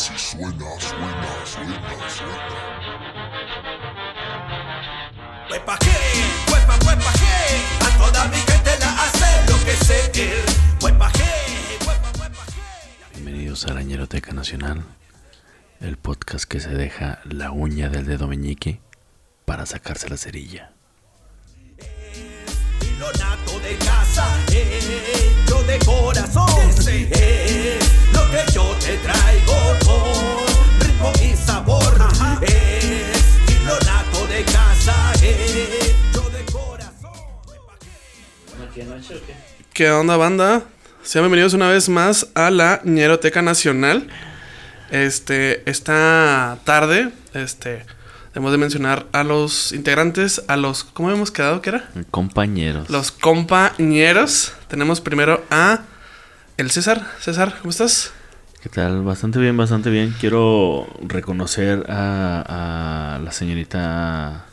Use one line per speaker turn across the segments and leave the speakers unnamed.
así suena, suena, suena, suena.
Huepa que, huepa, huepa que, a toda mi gente la hace lo que sé él. Huepa que, huepa, huepa que.
Bienvenidos a la Ñeroteca Nacional, el podcast que se deja la uña del dedo meñique para sacarse la cerilla.
Y lo nato de casa, hecho de corazón. Es lo que yo te traigo con ritmo y sabor. Es y lo nato de casa, hecho de corazón.
¿Qué onda, banda? Sean bienvenidos una vez más a la Ñeroteca Nacional. Este, esta tarde, este, debemos de mencionar a los integrantes, a los, ¿cómo habíamos quedado que era?
Compañeros.
Los compañeros. Tenemos primero a el César. César, ¿cómo estás?
¿Qué tal? Bastante bien, bastante bien. Quiero reconocer a, a la señorita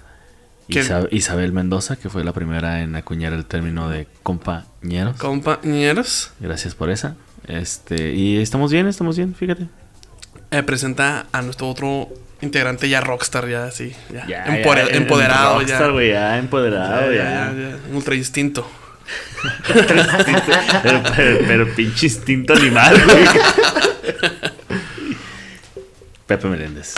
¿Quién?
Isa- Isabel Mendoza, que fue la primera en acuñar el término de compañeros.
Compañeros.
Gracias por esa. Este, y estamos bien, estamos bien, fíjate.
Eh, presenta a nuestro otro integrante ya rockstar, ya así, ya,
Ya,
empore-
ya,
empoderado,
rockstar,
ya.
güey, ya empoderado,
Ya,
ya.
ya, ya, un ultra instinto.
pero, pero- pero pinche instinto animal, güey. Pepe Meléndez.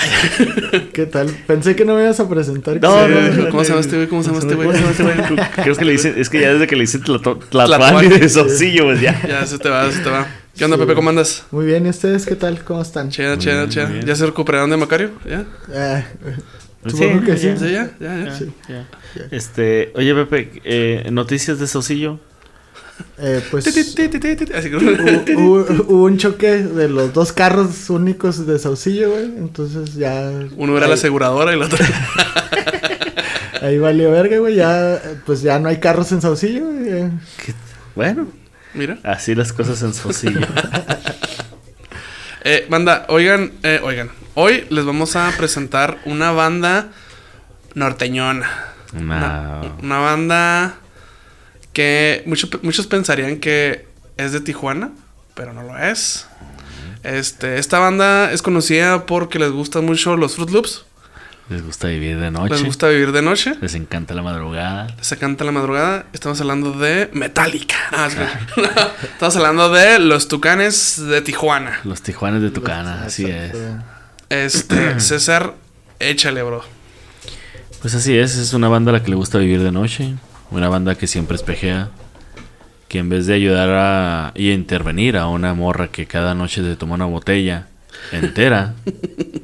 ¿Qué tal? Pensé que no me ibas a presentar.
No, no, no,
¿Cómo se llama este güey? ¿Cómo se llama este güey?
Creo que le dicen, es que ya desde que le Tlatuani
Tlatuani.
de Saucillo, pues ya.
Ya, se te va, se te va. ¿Qué onda,
Sí.
Pepe? ¿Cómo andas?
Muy bien, ¿y ustedes qué tal? ¿Cómo están?
Cheda.
muy bien.
¿Ya se recuperaron de Macario? ¿Ya?
Eh, supongo que sí.
Sí, ya, ya, ya.
Sí.
Ya. Este, oye Pepe, eh, noticias de Saucillo.
Eh, pues hubo, hubo un choque de los dos carros únicos de Saucillo, güey. Entonces ya.
Uno era la aseguradora y el otro.
ahí valió verga, güey. Ya, pues ya no hay carros en Saucillo, güey.
Bueno,
Mira.
así las cosas en Saucillo.
Eh, banda, oigan, eh, oigan. Hoy les vamos a presentar una banda norteñona.
Una,
Una banda que mucho- muchos pensarían que es de Tijuana, pero no lo es. Este, esta banda es conocida porque les gustan mucho los Fruit Loops,
les gusta vivir de noche.
les gusta vivir de noche,
Les encanta la madrugada.
se canta la madrugada. Estamos hablando de Metallica. Ah, es que- Estamos hablando de los Tucanes de Tijuana.
Los Tijuanes de Tucana, así es.
Este, César, échale, bro.
Pues así es, es una banda a la que le gusta vivir de noche, una banda que siempre espejea, que en vez de ayudar a y intervenir a una morra que cada noche se toma una botella entera,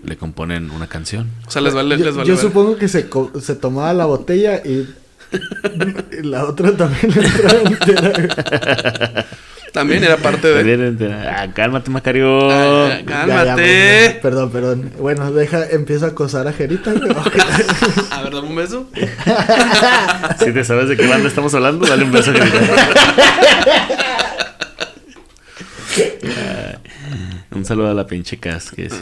le componen una canción.
O sea, les vale,
Yo,
les vale.
yo
ver.
supongo que se, se tomaba la botella y. y la otra también le entraba entera.
También era parte de.
También entera. Ah, cálmate, Macario.
Ah,
Ya, ya,
Cálmate.
bueno, perdón, perdón. Bueno, deja, empieza a acosar a Jerita.
A ver, dame un beso.
Si te sabes de qué banda estamos hablando, dale un beso. a Jerita. Un saludo a la pinche Cas, que sí,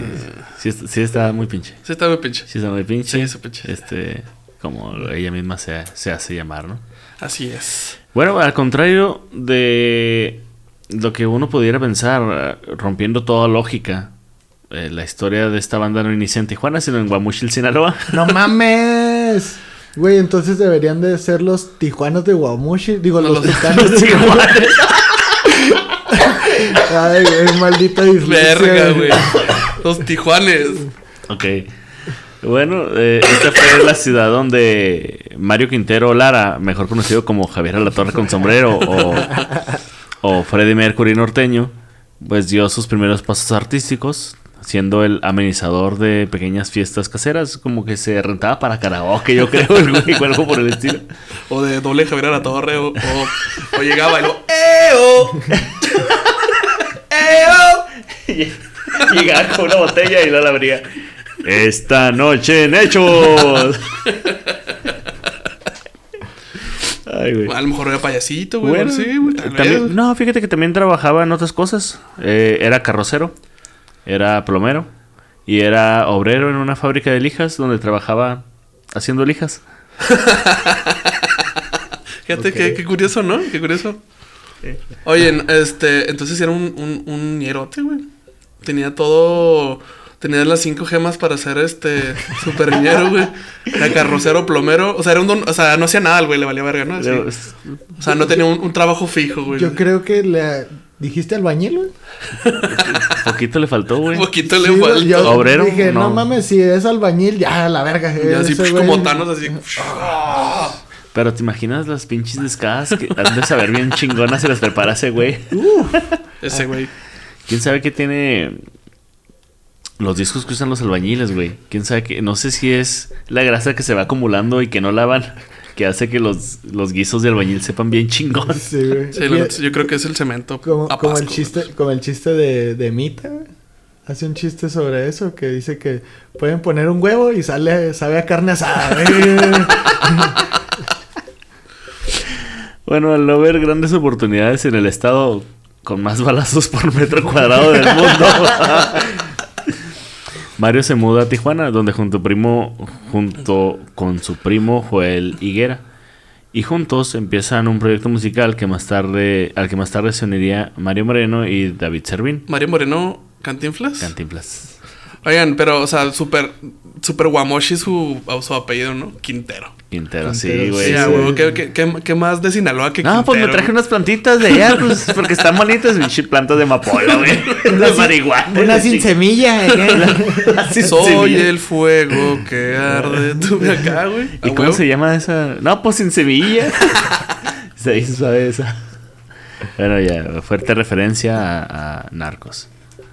sí, sí, sí está muy pinche.
Sí, está muy pinche.
Sí, está muy pinche.
Sí, está pinche.
Este, como ella misma se, se hace llamar, ¿no?
Así es.
Bueno, al contrario de lo que uno pudiera pensar, rompiendo toda lógica, eh, la historia de esta banda no inicia en Tijuana, sino en Guamuchil, Sinaloa.
¡No mames! Güey, entonces deberían de ser los tijuanos de Guamuchi. Digo,
No,
los
los-
tijuanos de Guamuchi. Ay, güey, maldita dislexia.
Verga, güey. Los Tijuanes.
Ok. Bueno, eh, esta fue la ciudad donde Mario Quintero Lara, mejor conocido como Javier Alatorre con sombrero o, o Freddie Mercury norteño, pues dio sus primeros pasos artísticos, siendo el amenizador de pequeñas fiestas caseras, como que se rentaba para karaoke, yo creo, el güey, o algo por el estilo.
O de doble Javier a la torre. O, o, o llegaba y lo. ¡Eo!
Llegaba con una botella y la abría. Esta noche en Hechos. Ay, güey.
A lo mejor era payasito, güey.
Bueno,
sí, güey. tal
también-
vez.
no, fíjate que también trabajaba en otras cosas. Eh, era carrocero, era plomero y era obrero en una fábrica de lijas donde trabajaba haciendo lijas.
Fíjate
Ok.
qué, qué curioso, ¿no? Qué curioso. Oye, este, entonces era un, un, un ñerote, güey. tenía todo. Tenía las cinco gemas para ser este super niñero, güey. Era carrocero, plomero. O sea, era un don- o sea, no hacía nada, güey, le valía verga, ¿no? Así. O sea, no tenía un, un trabajo fijo, güey.
Yo creo que le dijiste albañil, güey.
Poquito le faltó, güey.
Un poquito le
Sí,
faltó.
yo
¿Obrero?
Dije, no.
No.
mames, si es albañil, ya, la verga.
Y así,
ese
pues, como Thanos, así.
Pero te imaginas las pinches descadas que han de saber bien chingonas se las prepara ese güey.
Ese güey.
¿Quién sabe qué tiene los discos que usan los albañiles, güey? ¿Quién sabe qué? No sé si es la grasa que se va acumulando y que no lavan que hace que los, los guisos de albañil sepan bien chingón.
Sí, güey.
Sí, yo creo que es el cemento.
Como,
a
como el chiste, como el chiste de, de Mita, güey. Hace un chiste sobre eso que dice que pueden poner un huevo y sale, sabe a carne asada.
Bueno, al no ver grandes oportunidades en el estado con más balazos por metro cuadrado del mundo, Mario se muda a Tijuana, donde junto primo, junto con su primo Joel Higuera, y juntos empiezan un proyecto musical que más tarde, al que más tarde se uniría Mario Moreno y David Servín.
Mario Moreno, Cantinflas.
Cantinflas.
Oigan, pero, o sea, súper, súper guamoshi su, su apellido, ¿no? Quintero.
Quintero, sí,
Quintero,
güey.
Sí, ah,
sí.
¿qué, qué, qué, qué más de Sinaloa que
No, pues me
Quintero?
traje unas plantitas de allá, pues, porque están bonitas, plantas de amapola, güey. De marihuana.
Una sin semilla. güey.
Así
Soy el fuego que arde. Tuve acá, güey.
¿Y cómo
huevo.
se llama esa? No, pues sin semilla. se hizo suave esa. Bueno, ya, fuerte referencia a, a Narcos.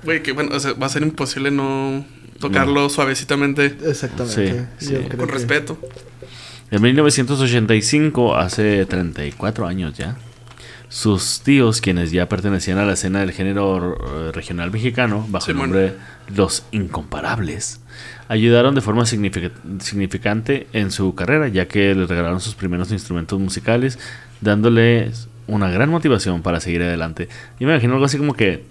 Güey, que bueno, o sea, va a ser imposible no tocarlo suavecitamente
Exactamente.
Sí, sí.
con
que-
respeto.
En 1985, hace 34 años ya, sus tíos, quienes ya pertenecían a la escena del género eh, regional mexicano, bajo el nombre Los Incomparables, ayudaron de forma significa- significante en su carrera, ya que les regalaron sus primeros instrumentos musicales, dándoles una gran motivación para seguir adelante. Yo me imagino algo así como que...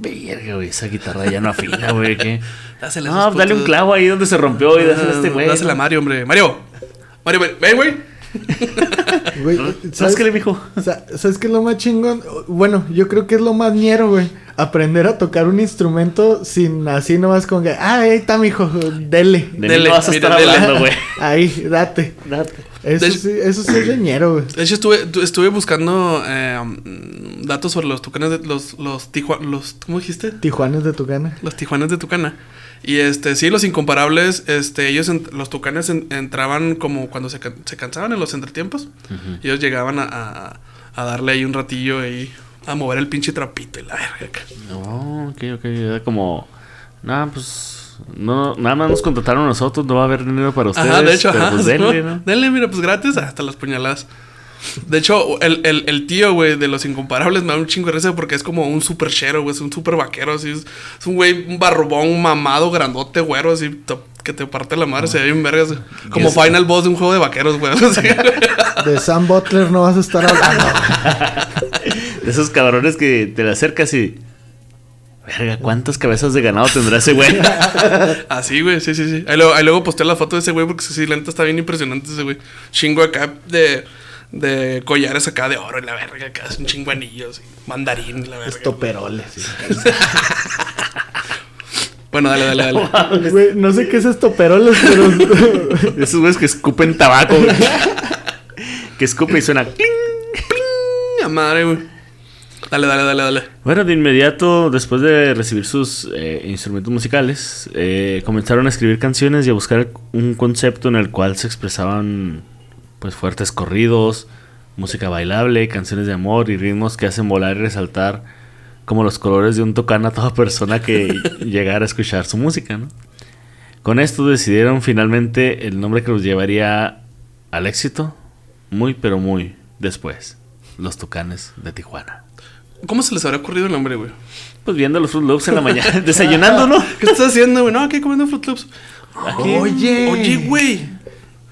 Verga, güey, esa guitarra ya no afina, güey, ¿qué?
Dásela
No, dale un clavo ahí donde se rompió y dásela a este güey.
Dásela a. Mario, hombre. Mario. Mario, ven, güey.
Güey,
¿Sabes
¿sabes
qué le dijo?
Sa- ¿Sabes qué es lo más chingón? Bueno, yo creo que es lo más ñero, güey. Aprender a tocar un instrumento sin así nomás con que, ah, ahí está, mijo, dele.
De
Dele,
no vas a
mira,
estar hablando, güey.
Ahí, date. Eso,
De-
sí, eso sí es de ñero, güey.
De hecho, estuve, tu- estuve buscando eh, datos sobre los tucanes de los, los, tijua- los, ¿cómo dijiste?
Tijuanes de Tucana.
Los tijuanes de Tucana. Y este, sí, los incomparables, este, ellos, en- los tucanes en- entraban como cuando se, se cansaban en los entretiempos. Y ellos llegaban a, a- a darle ahí un ratillo ahí, a mover el pinche trapito y la verga.
No, ok, ok. Era como. Nada, pues. No, nada más nos contrataron nosotros, no va a haber dinero para ustedes.
Ajá, de hecho,
pero
ajá.
pues denle, ¿no?
Denle, mira, pues gratis hasta las puñaladas. De hecho, el, el, el tío, güey, de los incomparables me da un chingo de risa porque es como un super chero, güey. Es un super vaquero, así. Es, es un güey, un barrobón, mamado, grandote, güero, así, to- que te parte la madre, se ve bien vergas. Como final boss de un juego de vaqueros, güey. así.
De Sam Butler no vas a estar hablando.
De esos cabrones que te le acercas y. Verga, ¿cuántas cabezas de ganado tendrá ese güey?
Así, güey, sí, sí, sí. Ahí luego, ahí luego posté la foto de ese güey porque sí, la neta está bien impresionante ese güey. Chingo acá de, de collares acá de oro y la verga, acá un chingo de anillos y mandarín y la verga.
Estoperoles.
Bueno, dale, dale, dale.
Güey, no sé qué es estoperoles, pero...
Esos güeyes que escupen tabaco, güey. que escupe y suena. cling.
¡A madre, güey! Dale, dale, dale, dale.
Bueno, de inmediato, después de recibir sus eh, instrumentos musicales, eh, comenzaron a escribir canciones y a buscar un concepto en el cual se expresaban pues fuertes corridos, música bailable, canciones de amor y ritmos que hacen volar y resaltar como los colores de un tocán a toda persona que llegara a escuchar su música, ¿no? Con esto decidieron finalmente el nombre que los llevaría al éxito, muy pero muy después, los Tucanes de Tijuana.
¿Cómo se les habrá ocurrido el nombre, güey?
Pues viendo los Fruit Loops en la mañana, desayunando, ¿no?
¿Qué estás haciendo, güey? No, aquí comiendo Fruit Loops.
Oye.
Oye, güey.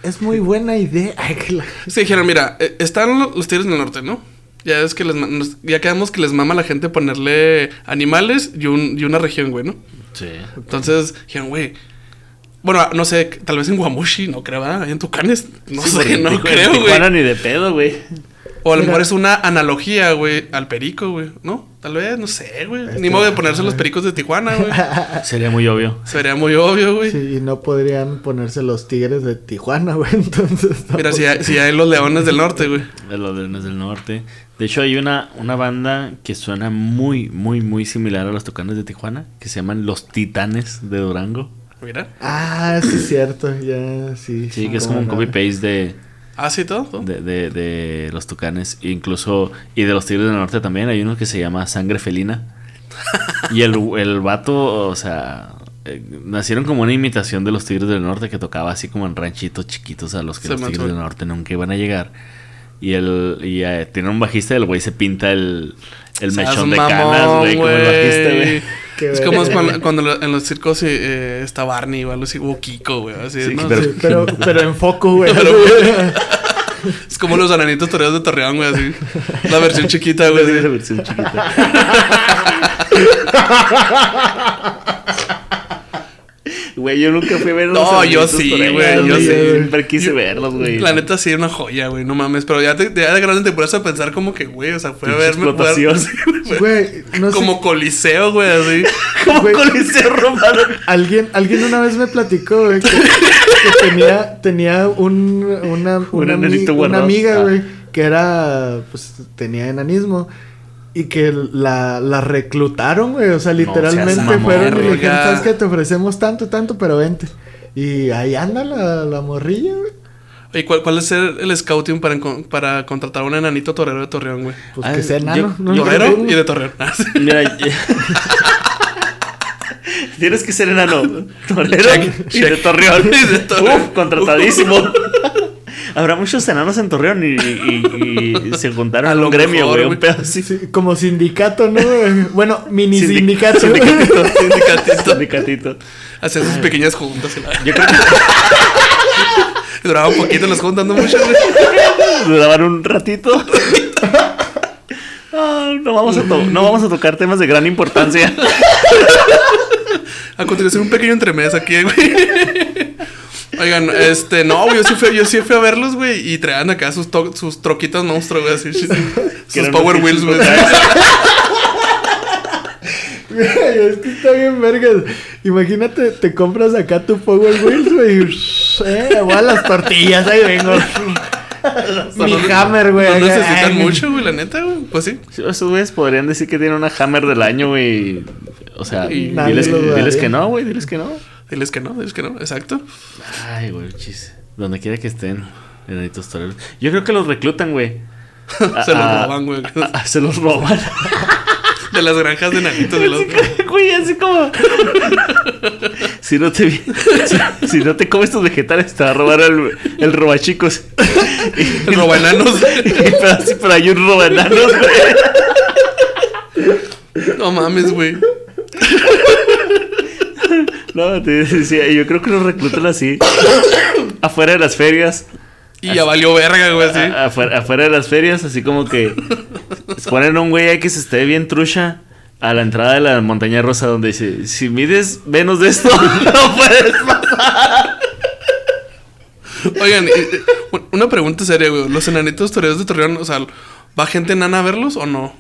Es muy buena idea. Ay, que la-
Se dijeron, mira, eh, están lo- los Tigres del Norte, ¿no? Ya es que les ya quedamos que les mama a la gente ponerle animales y, un, y una región, güey, ¿no?
Sí.
Entonces dijeron, güey. Bueno, no sé, tal vez en Guamushi, no creo, ¿verdad? Ahí en Tucanes, no sé, no creo, güey.
ni de pedo, güey.
O a lo mejor es una analogía, güey, al perico, güey, ¿no? Tal vez, no sé, güey. Ni modo de ponerse los pericos de Tijuana, güey.
Sería muy obvio.
Sería muy obvio, güey.
Sí, y no podrían ponerse los tigres de Tijuana, güey. Entonces.
Mira, si hay, si hay los leones del norte, güey.
De los Leones del Norte. De hecho, hay una, una banda que suena muy, muy, muy similar a los Tucanes de Tijuana, que se llaman Los Titanes de Durango.
Mira.
Ah, sí, es cierto. Ya, sí.
Sí, que es como un
no.
copy-paste de,
Ah, sí, todo. todo.
de, de, de los Tucanes. Incluso, y de los Tigres del Norte también. Hay uno que se llama Sangre Felina. y el, el vato, o sea, eh, nacieron como una imitación de los Tigres del Norte que tocaba así como en ranchitos chiquitos a los que
Se
los Tigres del Norte nunca iban a llegar. Y el y eh, tiene un bajista y el güey se pinta el, el mechón de
mamón,
canas, güey, como el bajista, güey.
Qué
Es como es cuando, en los circos eh, está Barney o algo así, o Kiko, güey. Así,
Sí,
¿no?
pero-
Sí, pero, pero en foco, güey.
Es como los ananitos toreros de Torreón, güey, así. La versión chiquita, güey.
Esa versión chiquita. Güey, yo nunca fui a ver
No, yo sí, güey, yo
sí.
Siempre quise verlos, güey.
La neta sí, una joya, güey, no mames. Pero ya, te, ya de grande te pones a pensar como que, güey, o sea, fue a verme. güey.
Güey, no sé.
como coliseo, güey, así.
Como. Coliseo Romano.
Alguien, alguien una vez me platicó, güey, que, que tenía, tenía un, una,
Un
una, ami- una amiga,
Ah.
güey, que era, pues, tenía enanismo. Y que la, la reclutaron, güey. O sea, literalmente
mamón,
fueron y dijeron. ¿sabes qué? Te ofrecemos tanto, tanto, pero vente. Y ahí anda la, la morrilla, güey.
Oye, ¿cuál, ¿cuál es el, el scouting para, para contratar a un enanito torero de Torreón, güey?
Pues
Ah,
que sea
yo-
enano. ¿no?
yo
Torero
creo
y de Torreón. Ah.
Mira, tienes que ser enano, torero
Check,
y de
check.
Torreón.
Y de Torreón.
Uf, contratadísimo. Habrá muchos enanos en Torreón y, y- y se juntaron
A lo
un gremio,
mejor,
güey. Un pedo así.
Sí, como sindicato, ¿no? Bueno, mini
Sindic-
sindicato.
Sindicatito.
Sindicatito.
Sindicatito.
Hacían sus pequeñas juntas. la-
Yo creo que
Duraba un poquito las juntas, no mucho,
duraban un ratito. Ah, no, vamos a no vamos a tocar temas de gran importancia.
A continuación, un pequeño entremés aquí, güey. Oigan, este, no, güey, yo sí fui, yo sí fui a verlos, güey, y traían acá sus, to- sus troquitas monstruos, güey, así, sus Power Wheels, güey.
es que está bien vergas. Imagínate, te compras acá tu Power Wheels, güey. y, Eh, voy a las tortillas, ahí vengo. Mi
No,
hammer, güey.
No necesitan
Ay,
mucho, güey, la neta, güey. Pues sí.
Sí, Esos güeyes podrían decir que tienen una Hammer del año, güey. O sea, diles que no, güey, diles que no.
Diles que no, diles que no, exacto.
Ay, güey, chis. Donde quiera que estén, enanitos toreros. Yo creo que los reclutan, güey.
Se los
Ah,
roban, güey.
ah, se los roban.
De las granjas de nanitos de los.
Güey, así como. si no te si, si no te comes tus vegetales, te va a robar el, el robachicos.
El robaenanos.
pero así, pero hay un robaenanos, güey.
No mames, güey.
No, te decía, yo creo que los reclutan así. afuera de las ferias.
Y ya valió verga, güey, así.
Afuera, afuera de las ferias, así como que ponen a un güey ahí que se esté bien trucha a la entrada de la montaña rosa donde dice, si mides menos de esto, no puedes pasar.
Oigan, una pregunta seria, güey. ¿Los enanitos toreros de Torreón, o sea, va gente enana a verlos o no?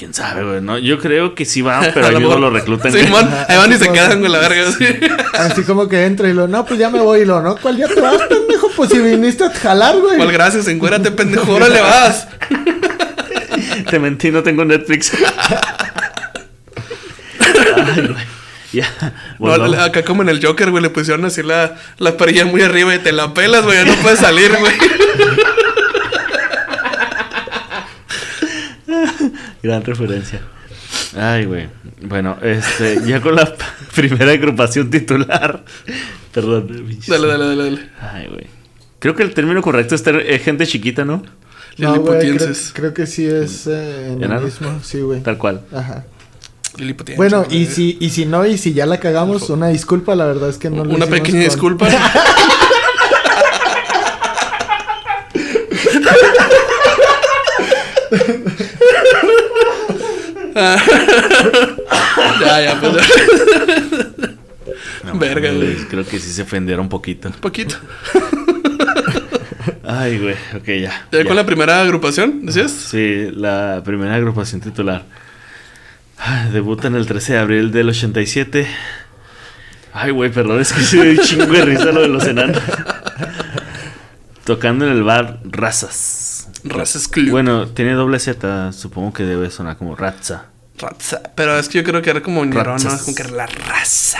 ¿Quién sabe, güey? No, yo creo que sí van, pero
A
ahí
lo
mismo
mejor-
lo reclutan.
Sí, man, ahí van y se quedan con la verga, así.
Así como que entra y lo, no, pues ya me voy y lo, no, ¿cuál ya te vas, pendejo? Pues si viniste a jalar, güey.
¿Cuál gracias? Encuérdate, pendejo. Órale, vas.
Te mentí, no tengo Netflix. Ay, güey. Ya.
No,
volvamos.
acá como en el Joker, güey, le pusieron así la, la perilla muy arriba y te la pelas, güey. ya No puedes salir, güey.
Gran referencia. Ay, güey. Bueno, este, ya con la primera agrupación titular. Perdón.
Dale, dale, dale, dale.
Ay, güey. Creo que el término correcto es ter- eh, gente chiquita, ¿no?
No, güey, creo,
Liliputienses.
creo que sí es eh,
¿Enano?
enanismo, sí, güey.
Tal cual.
Ajá. Bueno, y si, y si no, y si ya la cagamos, una disculpa, la verdad es que no lo
Una pequeña
con-
disculpa. ya, ya, pues.
No,
Verga, güey.
Creo que sí se ofendieron un poquito.
Un poquito.
Ay, güey, ok, ya.
¿Ya
ya.
con la primera agrupación, decías?
Sí, la primera agrupación titular. Ay, Debutan el 13 de abril del 87. Ay, güey, perdón, es que se dio un chingo de risa lo de los enanos. Tocando en el bar Razas.
Razas Club.
Bueno, tiene doble Z, supongo que debe sonar como Raza.
Raza. Pero es que yo creo que era como ñero, ¿no?
Razas.
Como que era la raza.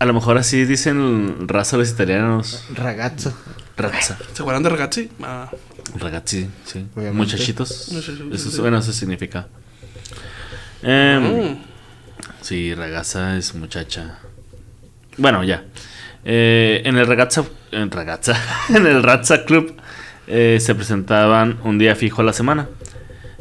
A lo mejor así dicen raza los italianos.
Ragazzo.
Raza.
¿Se acuerdan de Ragazzi? Ah,
Ragazzi, sí.
Obviamente.
Muchachitos.
Muchachitos,
Eso, es-
sí.
bueno, eso significa. Em,
mm.
Sí, ragazza es muchacha. Bueno, ya. Eh, en el ragazza, en ragazza, en el Razza Club eh, se presentaban un día fijo a la semana.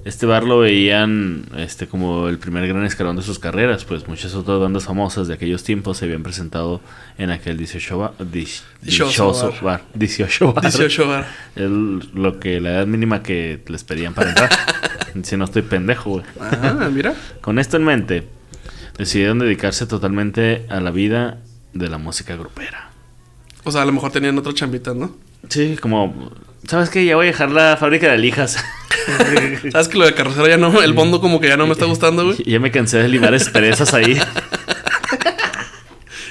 Este bar lo veían este como el primer gran escalón de sus carreras, pues muchas otras bandas famosas de aquellos tiempos se habían presentado en aquel 18 ba- dis-
Dichoso
dichoso
bar.
bar. 18 bar.
18 bar.
Es lo que la edad mínima que les pedían para entrar. si no estoy pendejo, güey.
Ah, mira.
Con esto en mente, decidieron dedicarse totalmente a la vida de la música grupera.
O sea, a lo mejor tenían otra chambita, ¿no?
Sí, como, ¿sabes qué? Ya voy a dejar la fábrica de lijas.
¿Sabes que lo de carrocera ya no? El fondo como que ya no me está gustando, güey.
ya me cansé de limar perezas ahí.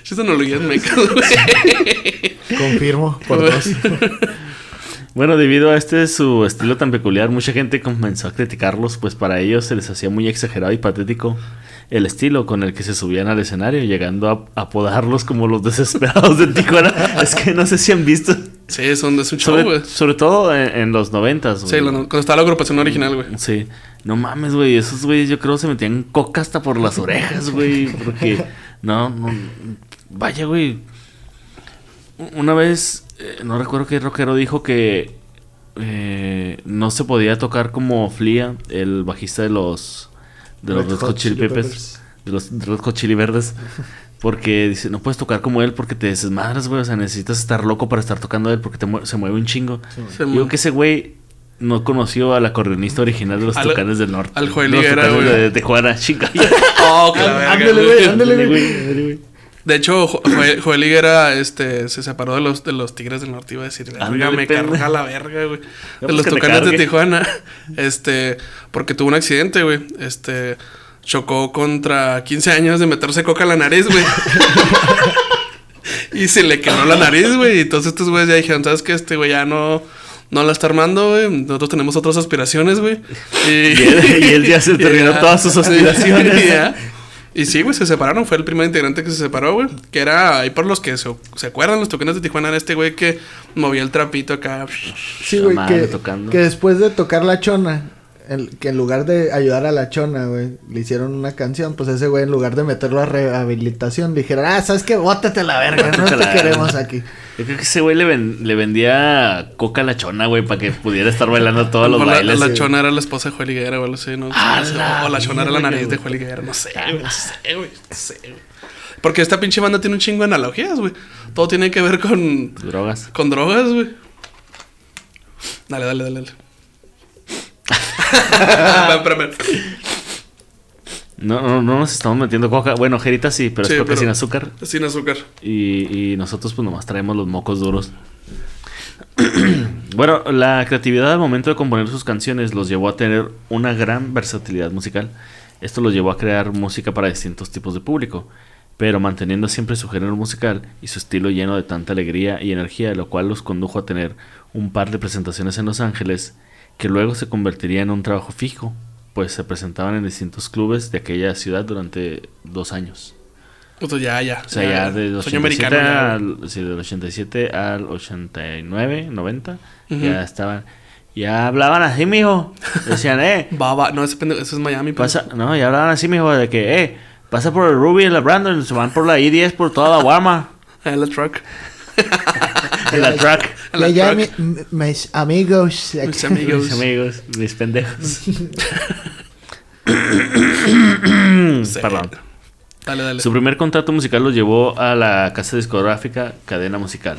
Estas analogías mecas, güey.
Confirmo por dos.
Bueno, debido a este su estilo tan peculiar, mucha gente comenzó a criticarlos, pues para ellos se les hacía muy exagerado y patético el estilo con el que se subían al escenario, llegando a apodarlos como los desesperados de Tijuana. es que no sé si han visto.
Sí, es un, es un show, güey.
Sobre, sobre todo en, en los noventas,
Sí, la- cuando estaba la agrupación original, güey.
Sí. No mames, güey. Esos güeyes yo creo se metían coca hasta por las orejas, güey. Porque, no, no. Vaya, güey. Una vez, eh, no recuerdo qué rockero dijo que eh, no se podía tocar como Flia, el bajista de los de los Red Hot Chili Peppers, de los Red Hot Chili Verdes. Porque dice, no puedes tocar como él porque te desmadras, güey. O sea, necesitas estar loco para estar tocando él porque te mue- se mueve un chingo.
Se
Digo que ese güey no conoció al acordeonista original de los
Al-
Tucanes del Norte.
al Joel Higuera, güey.
de Tijuana, chinga.
Oh, que la verga,
Ándale,
güey.
Ándale, güey.
De hecho, Jo- Joel, Joel Higuera, este, se separó de los, de los Tigres del Norte. Iba a decir, verga,
Ándale,
me carga la verga, güey. De
pues
los Tucanes de. Tijuana. Este, porque tuvo un accidente, güey. Este, chocó contra 15 años de meterse coca en la nariz, güey. y se le quebró la nariz, güey. Y entonces estos güeyes ya dijeron, ¿sabes qué? Este güey ya no... No la está armando, güey. Nosotros tenemos otras aspiraciones, güey. Y,
Y él- y él ya se terminó
ya.
todas sus aspiraciones.
Ya. Y sí, güey, se separaron. Fue el primer integrante que se separó, güey. Que era ahí por los que se, se acuerdan, los tocanes de Tijuana. Era este güey que movía el trapito acá.
Sí, güey, que,
tocando.
que después de tocar la chona, el- que en lugar de ayudar a la chona, güey, le hicieron una canción, pues ese güey en lugar de meterlo a rehabilitación, le dijeron, ah, ¿sabes qué? Bótate la verga, no te queremos
verga".
aquí.
Yo creo que ese güey le, ven- le vendía coca a la chona, güey, para que pudiera estar bailando todos los
la,
bailes.
la
Sí.
chona era la esposa de Joel Higuera, güey. No sé, no
Ah,
sé,
la
O la chona era la nariz de. Joel Higuera. No sé, güey. No sé, güey. No sé, güey. Porque esta pinche banda tiene un chingo de analogías, güey. Todo tiene que ver con,
Drogas.
con drogas, güey. Dale, dale, dale, dale.
No, no, no nos estamos metiendo coca. Bueno, Jerita sí, pero
Sí,
es porque
pero-
sin azúcar.
Sin azúcar.
Y, y nosotros pues nomás traemos los mocos duros. bueno, la creatividad al momento de componer sus canciones los llevó a tener una gran versatilidad musical. Esto los llevó a crear música para distintos tipos de público, pero manteniendo siempre su género musical y su estilo lleno de tanta alegría y energía, lo cual los condujo a tener un par de presentaciones en Los Ángeles que luego se convertiría en un trabajo fijo, pues se presentaban en distintos clubes de aquella ciudad durante dos años.
Sea, ya, ya.
O sea, ya de los
Sueño
87
americano. ya, güey.
al, sí, del 87 al 89, 90,
Ujú.
ya estaban, ya hablaban así, mijo. Decían, eh,
Baba, no, ese pendejo, eso es Miami. pues.
pasa, no, ya hablaban así, mijo, de que, eh, pasa por el Ruby y la Brandon, se van por la I-10 por toda la Guama,
En la truck.
en la track.
La
allá mi- mis amigos.
Mis amigos.
Mis amigos, mis pendejos.
Sí.
Perdón.
Dale, dale.
Su primer contrato musical lo llevó a la casa discográfica Cadena Musical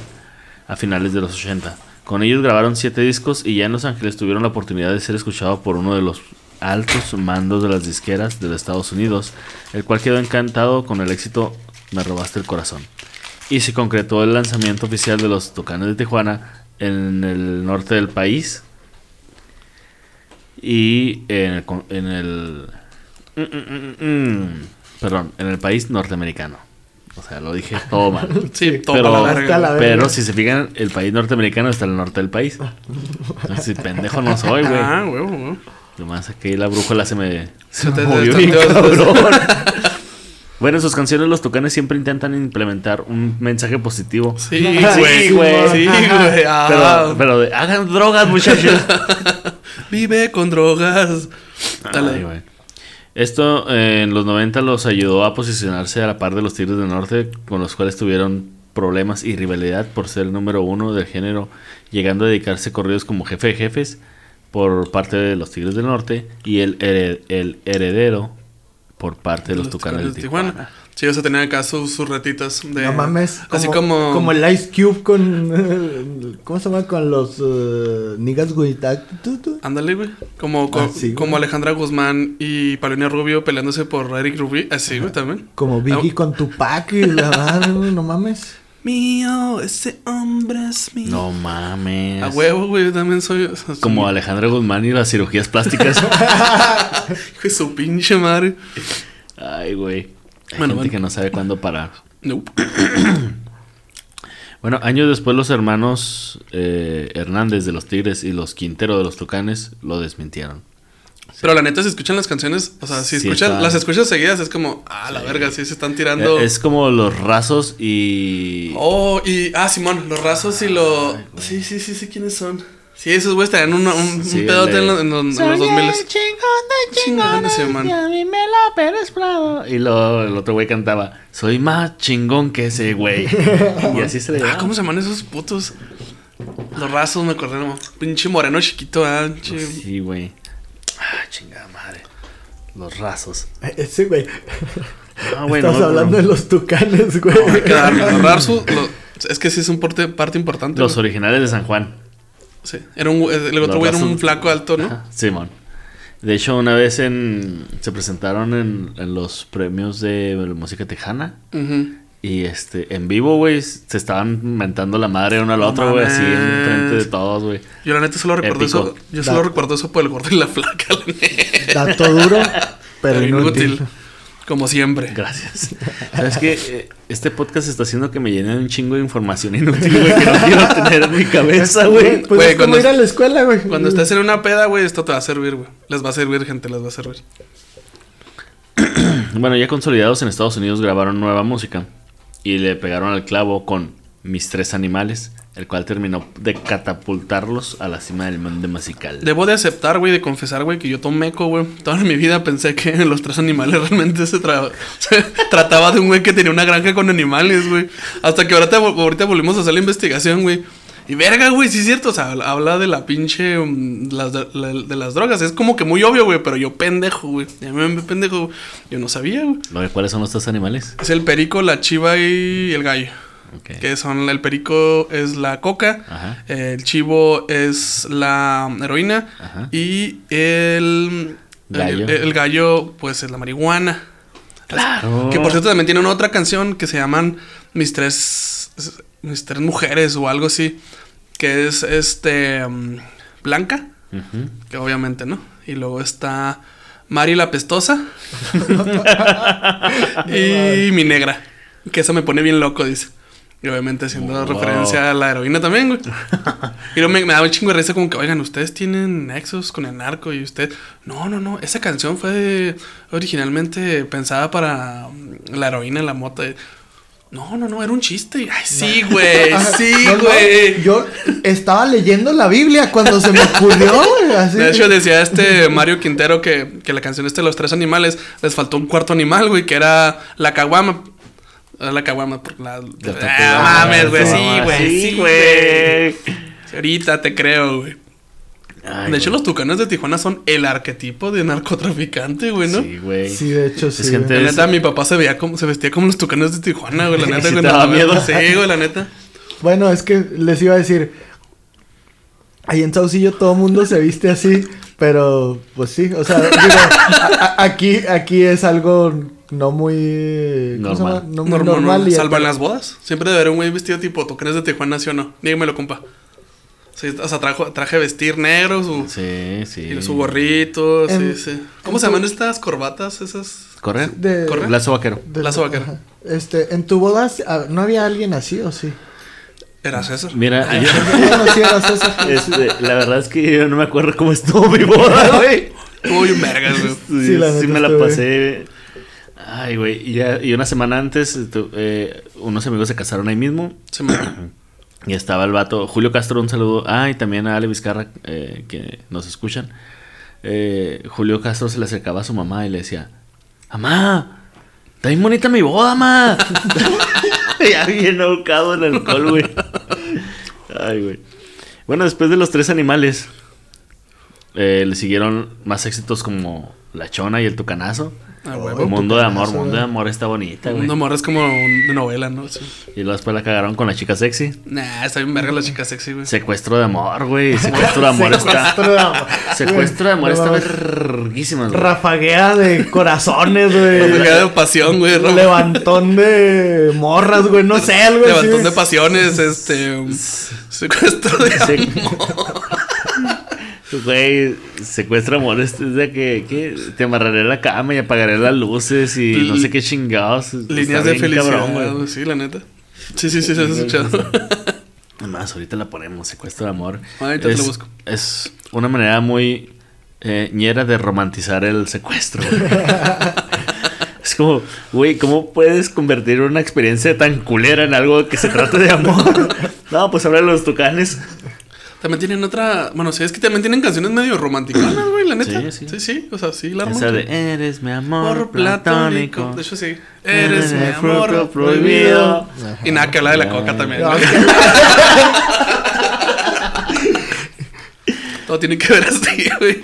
a finales de los 80. Con ellos grabaron siete discos y ya en Los Ángeles tuvieron la oportunidad de ser escuchado por uno de los altos mandos de las disqueras de los Estados Unidos, el cual quedó encantado con el éxito Me robaste el corazón. Y se concretó el lanzamiento oficial de los Tucanes de Tijuana en el norte del país y en el, en el mm, mm, mm, perdón, en el país norteamericano. O sea, lo dije todo mal.
Sí, todo
pero,
la verga.
pero si se fijan, el país norteamericano está al norte del país. Así pendejo no soy, güey.
Ah, huevo, huevo.
Nomás aquí la brújula se me,
Se te-
movió bien cabrón. Bueno, en sus canciones los tucanes siempre intentan implementar un mensaje positivo.
Sí,
Sí,
güey.
güey.
Sí, güey. Ah,
Pero, pero de, hagan drogas, muchachos.
Vive con drogas. Dale.
Ay. Esto eh, en los 90 los ayudó a posicionarse a la par de los Tigres del Norte, con los cuales tuvieron problemas y rivalidad por ser el número uno del género, llegando a dedicarse a corridos como jefe de jefes por parte de los Tigres del Norte y el, el heredero por parte de los, Tucanes de Tijuana.
Sí, o sea, tenían acá sus, sus retitas de...
No mames.
Así como...
Como el Ice Cube con. ¿Cómo se llama? Con los. eh, niggas with attitude.
Ándale, güey. Como, co-
Ah, sí, güey.
como Alejandra Guzmán y Paulina Rubio peleándose por Eric Rubí. Así, güey, también.
Como Biggie
Ah,
con Tupac y la madre, güey, no mames.
Mío, ese hombre es mío.
No mames.
A huevo, güey, yo también soy... o sea,
Como
soy-
Alejandra Guzmán y las cirugías plásticas.
Hijo de su pinche madre.
Ay, güey. Hay
Bueno,
gente
bueno.
que no sabe cuándo parar.
Nope.
Bueno, años después los hermanos eh, Hernández de los Tigres y los Quintero de los Tucanes lo desmintieron.
Pero la neta, si escuchan las canciones, o sea, si
Sí
escuchan,
está.
las escuchas seguidas, es como, ah, la verga, sí se están tirando.
Es como los rasos y...
Oh, y. Ah, Simón, los rasos y los. Sí, sí, sí, sé quiénes son. Sí, esos güeyes tenían un, un,
Sí,
un pedote
de-
en, los- en los, en los 2000.
chingón
Chingones, Simón.
a mí me la Pérez Prado. Y luego el otro güey cantaba, soy más chingón que ese güey. y así se le
Ah. ¿cómo se llaman esos putos? Los rasos, me acordé, no. Pinche moreno chiquito, ah, pinche-
Sí, güey. Ah, chingada madre. Los rasos.
Eh, Ese, güey.
Ah,
Estás
no,
hablando de los tucanes, güey.
Hay que darle. Los rasos, lo- es que sí es un porte- parte importante.
Los
güey.
originales de San Juan.
Sí. Era un, el otro
Los
güey era un flaco alto, ¿no?
Ajá, Simón. De hecho, una vez en se presentaron en, en los premios de música tejana.
Ujú.
Y este, en vivo, güey, se estaban mentando la madre uno al
No
otro, güey, así en
mames.
frente de todos, güey.
Yo la neta solo recuerdo
Épico.
eso. Yo solo
Da-
recuerdo eso por el gordo y la flaca, la neta.
Dato duro, pero inútil.
Como siempre.
Gracias. ¿Sabes qué? Este podcast está haciendo que me llenen un chingo de información inútil, güey, que no quiero tener en mi cabeza, güey.
Pues
Güey,
es como
cuando-
ir a la escuela, güey.
Cuando estés en una peda, güey, esto te va a servir, güey. Les va a servir, gente, les va a servir.
Bueno, ya consolidados en Estados Unidos grabaron nueva música y le pegaron al clavo con Mis tres animales, el cual terminó de catapultarlos a la cima del mundo musical.
Debo de aceptar, güey, de confesar, güey, que yo tomeco, güey. Toda mi vida pensé que los tres animales realmente se trataba de un güey que tenía una granja con animales, güey. Hasta que ahorita, ahorita volvimos a hacer la investigación, güey. Y verga, güey, sí es cierto. O sea, habla de la pinche. mm, las de, la- de las drogas. Es como que muy obvio, güey. Pero yo pendejo, güey. Ya me pendejo. güey. Yo no sabía, güey.
¿Lo de cuáles son los tres animales?
Es el perico, la chiva y el gallo.
Ok.
Que son. El perico es la coca.
Ajá.
El chivo es la heroína.
Ajá.
Y el.
Gallo.
El, el gallo, pues es la marihuana.
Claro.
Que por cierto también tienen otra canción que se llaman Mis tres. Mis tres mujeres o algo así. Que es este. mm, Blanca. Que obviamente, ¿no? Y luego está Mari la Pestosa. y mi negra. Que eso me pone bien loco, dice. Y obviamente haciendo
Wow.
referencia a la heroína también, güey. y luego me, me daba un chingo de risa como que, oigan, ustedes tienen nexos con el narco y usted... No, no, no. Esa canción fue originalmente pensada para mm, la heroína, la mota. No, no, no, era un chiste. Ay, sí, güey. Sí,
No, no,
güey.
yo estaba leyendo la Biblia cuando se me ocurrió, güey. Así.
De hecho, decía este Mario Quintero que, que la canción este de los tres animales les faltó un cuarto animal, güey, que era la caguama. Era La caguama, por la. Ah, mames, güey, sí,
Ah,
güey,
sí, güey.
Ahorita te creo, güey.
Ay,
De hecho,
güey.
los tucanes de Tijuana son el arquetipo de narcotraficante, güey, ¿no?
Sí, güey.
Sí, de hecho, sí.
Es gente-
güey.
La neta, mi papá se veía como, se vestía como los tucanes de Tijuana, güey, la neta, güey.
daba miedo.
Sí, güey, la neta.
Bueno, es que les iba a decir. Ahí en Saucillo todo mundo se viste así, pero pues sí, o sea, digo, a- a- aquí, aquí es algo no muy ¿cómo se
Normal.
llama? No muy
Normal,
normal.
en
acá-
las bodas. Siempre debe haber un güey vestido tipo tucanes de Tijuana, ¿sí o no? Dígamelo, compa. Sí, o sea, trajo, traje vestir negro, su,
Sí, sí.
y su gorrito,
En-
sí, sí. ¿Cómo se
tu-
llaman estas corbatas? Esas.
¿Correr?
De.
Lazo vaquero.
de-
Lazo vaquero.
ajá. Este, en tu boda, ah, ¿no había alguien así o sí?
Era César.
Mira, yo-
Bueno, sí, era César.
este, la verdad es que yo no me acuerdo cómo estuvo mi boda, güey.
Estuvo bien vergas, güey.
Sí,
Sí, la
sí me la pasé. Ay, güey. Y, ya- y una semana antes, tu- eh, unos amigos se casaron ahí mismo.
Se me-
Y estaba el vato, Julio Castro, un saludo. Ah, y también a Ale Vizcarra, eh, que nos escuchan. Eh, Julio Castro se le acercaba a su mamá y le decía: Mamá, está bien bonita mi boda, mamá. ya bien ahorcado en alcohol, güey. Ay, güey. Bueno, después de los tres animales, eh, le siguieron más éxitos como La Chona y El Tucanazo.
Ah, huevo.
Mundo de Amor, Mundo de
güey.
Amor está bonita, güey.
Un amor es como un- de novela, ¿no? Sí.
Y luego después la cagaron con la chica sexy.
Nah, está bien verga la chica sexy, güey.
Secuestro de amor, güey. Secuestro de amor está.
Secuestro de amor.
Secuestro de amor
No
está verguísima, güey.
Rafaguea de corazones, güey.
Rafaguea de pasión, güey.
Levantón de morras, güey. No sé, así.
Levantón de pasiones, este. Secuestro de
Se-
amor.
Güey, secuestro amor es de que, que te amarraré la cama y apagaré las luces y no sé qué chingados.
Líneas de felicidad,
cabrón.
Sí, la neta. Sí, sí, sí, se ha escuchado.
Además, ahorita la ponemos, secuestro de amor.
Ahorita te
es,
lo busco.
Es una manera muy eh, ñera de romantizar el secuestro. es como, güey, ¿cómo puedes convertir una experiencia tan culera en algo que se trate de amor? no, pues habla de los tucanes.
También tienen otra. Bueno, sí, es que también tienen canciones medio románticas, güey, la neta.
Sí, sí.
Sí, sí. O sea, sí, la
Esa de Eres mi amor platónico.
platónico. De hecho, sí. Eres mi amor
prohibido.
prohibido. Y nada que habla de la coca también.
No.
Todo tiene que ver así, güey.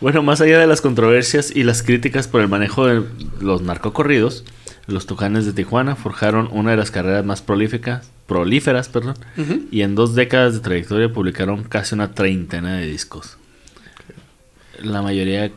Bueno, más allá de las controversias y las críticas por el manejo de los narcocorridos, los Tucanes de Tijuana forjaron una de las carreras más prolíficas, prolíferas perdón, y en dos décadas de trayectoria publicaron casi una treintena de discos. La mayoría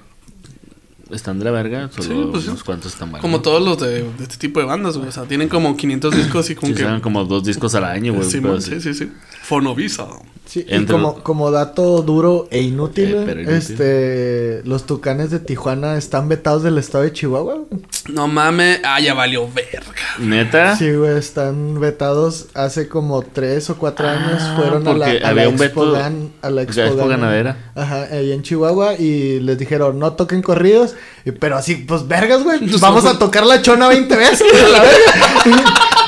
están de la verga, solo
Sí, pues
unos cuantos están buenos.
Como todos los de, de este tipo de bandas, güey. O sea, tienen como 500 discos y como
Sí,
que.
como dos discos al año, güey.
Sí,
sí.
sí. Fonovisa.
Sí, y como, como dato duro e inútil,
Eh, inútil.
este, los tucanes de Tijuana están vetados del estado de Chihuahua. güey.
No mames. Ah, ya valió verga.
¿Neta?
Sí, güey, están vetados hace como tres o cuatro
Ah,
años. Fueron a la, a
había
la
un
Expo,
veto-
Gan- a la Expo,
Expo
Gan-
ganadera.
Ajá, ahí en Chihuahua y les dijeron, no toquen corridos. y- pero así, pues vergas, güey. Vamos a tocar la chona 20 veces, la verga.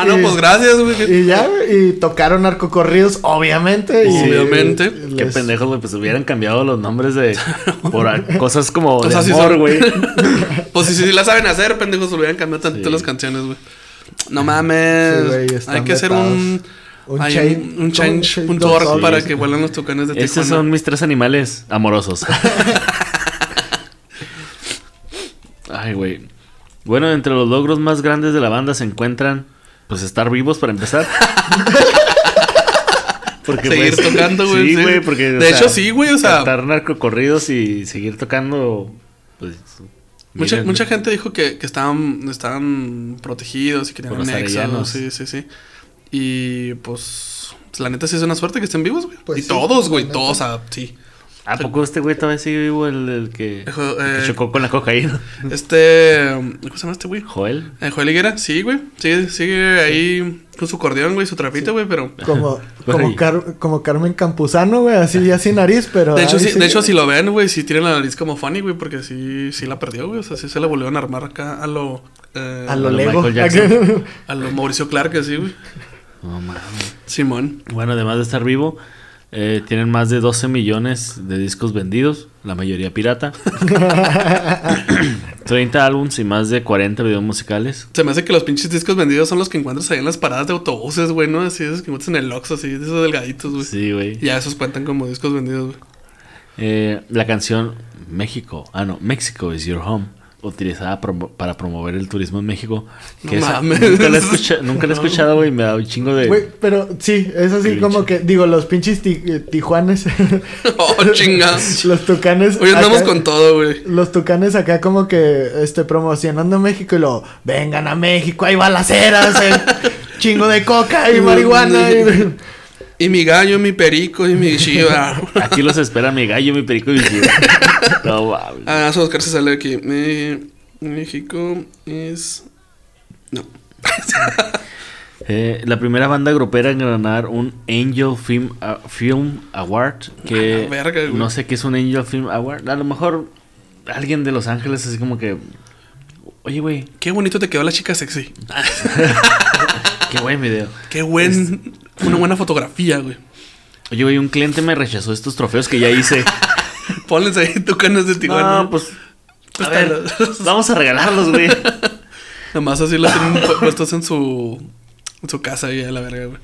Ah, no,
Y-
pues gracias, güey.
Y ya, güey, y tocaron narcocorridos, obviamente. y-
Obviamente.
y
Qué
les-
pendejos, güey. Pues hubieran cambiado los nombres de. Por cosas como
O
de
sea,
amor,
son-
güey.
Pues si, si la saben hacer, pendejos, hubieran cambiado tantito
Sí.
las canciones, güey. No mames.
Sí, güey, están
Hay que hacer un.
Un
hay un, un change.org para
Sí.
que vuelan los tucanes de
Estos
Tijuana.
son mis tres animales amorosos. Ay, güey. Bueno, entre los logros más grandes de la banda se encuentran, pues, estar vivos para empezar. Porque,
Seguir
pues,
tocando, güey.
Sí, güey, porque.
De hecho, sí, güey, o sea-
Cantar narcocorridos y seguir tocando, pues.
Mucha,
miren,
mucha gente dijo que, que estaban, estaban protegidos y que tenían
arellanos.
Sí, sí, sí. Y pues, la neta sí es una suerte que estén vivos, güey.
Pues
y
sí,
todos, güey, todos, o sea, sí.
¿A poco este güey todavía sigue vivo el, el que,
Ejo,
el que
eh,
chocó con la cocaína?
Este. ¿Cómo se llama este güey?
Joel.
Eh, Joel Higuera, sí, güey. Sigue, sigue ahí con su acordeón, güey, su trapito, güey, pero.
Como, como, Car- como Carmen Campuzano, güey, así ya sin nariz, pero.
De hecho, sí,
sigue.
de hecho, si lo ven, güey, sí tienen la nariz como funny, güey, porque sí, sí la perdió, güey. O sea, sí se la volvieron a armar acá a lo. eh,
A lo Lego.
A lo Mauricio Clark, así, güey.
No mames.
Simón.
Bueno, además de estar vivo, eh, tienen más de 12 millones de discos vendidos, la mayoría pirata. 30 álbums y más de 40 videos musicales.
Se me hace que los pinches discos vendidos son los que encuentras ahí en las paradas de autobuses, güey, ¿no? Así, esos que encuentras en el Oxxo, así, de esos delgaditos, güey.
Sí, güey.
Ya esos cuentan como discos vendidos, güey.
Eh, la canción México, ah no, México is your home, utilizada promo- para promover el turismo en México. Que
No
esa-
mames.
nunca la he escucha- nunca la he escuchado, güey, me da un chingo de...
Güey, pero sí, es así
Cringe.
como que, digo, los pinches ti- eh, tijuanes.
Oh, chingas.
los tucanes.
Hoy andamos
acá-
con todo, güey.
Los tucanes acá como que este promocionando México y lo vengan a México, hay balaceras. eh". chingo de coca y marihuana. y-
Y mi gallo, mi perico y mi chiva.
Aquí los espera mi gallo, mi perico y mi chivo. No, mames.
ah, su Oscar se sale aquí. México es. No.
Eh, la primera banda grupera en ganar un Angel Film, Film Award. Que
verga,
no sé qué es un Angel Film Award. A lo mejor alguien de Los Ángeles, así como que. Oye, güey,
Qué bonito te quedó la chica sexy.
qué buen video.
Qué buen. Una buena fotografía, güey.
Oye, güey, un cliente me rechazó estos trofeos que ya hice.
Ponles ahí tu canas de Tijuana.
No, pues.
Pues
A ver,
tal-
vamos a regalarlos, güey.
Nomás así los tienen pu- puestos en su. En su casa ahí a la verga, güey.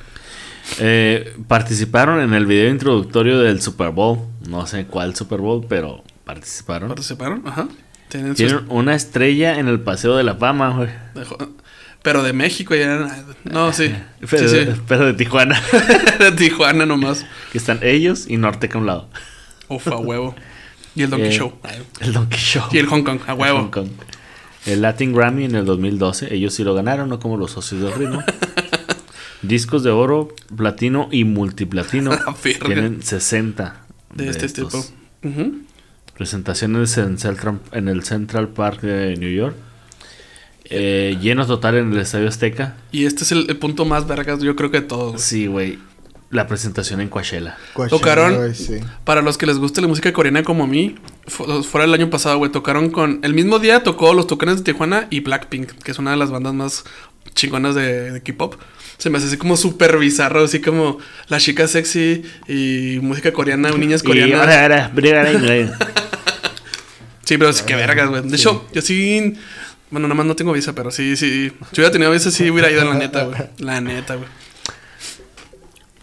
Eh, participaron en el video introductorio del Super Bowl. No sé cuál Super Bowl, pero participaron.
¿Participaron? Ajá. Tienen sus-
Tienen una estrella en el Paseo de la Fama, güey.
Pero de México ya. No, sí.
Pero,
sí, sí.
pero de Tijuana.
de Tijuana nomás.
que están ellos y Norteca a un lado.
Ufa, huevo. Y el Donkey
Eh,
Show.
El Donkey Show.
Y el Hong Kong, a
El
huevo.
Hong Kong. El Latin Grammy en el 2012. Ellos sí lo ganaron, no como los socios del ritmo. Discos de oro, platino y multiplatino. Tienen 60
De este
estos.
tipo.
Presentaciones en Central, en el Central Park de New York. Eh, lleno total en el Estadio Azteca.
Y este es el, el punto más vergas, yo creo que de güey.
Sí, güey. La presentación en Coachella.
Coachella,
Tocaron-
güey, sí.
Para los que les guste la música coreana como a mí, fu- fuera el año pasado, güey, tocaron con. El mismo día tocó los Tucanes de Tijuana y Blackpink, que es una de las bandas más chingonas de, de K-pop. Se me hace así como súper bizarro, así como la chica sexy y música coreana, niñas coreanas.
ahora, ahora.
Sí, pero sí, que vergas, güey. De hecho, yo sí. Bueno, nada más no tengo visa, pero sí, sí. Si hubiera tenido visa, sí hubiera ido, la neta, güey. La neta, güey.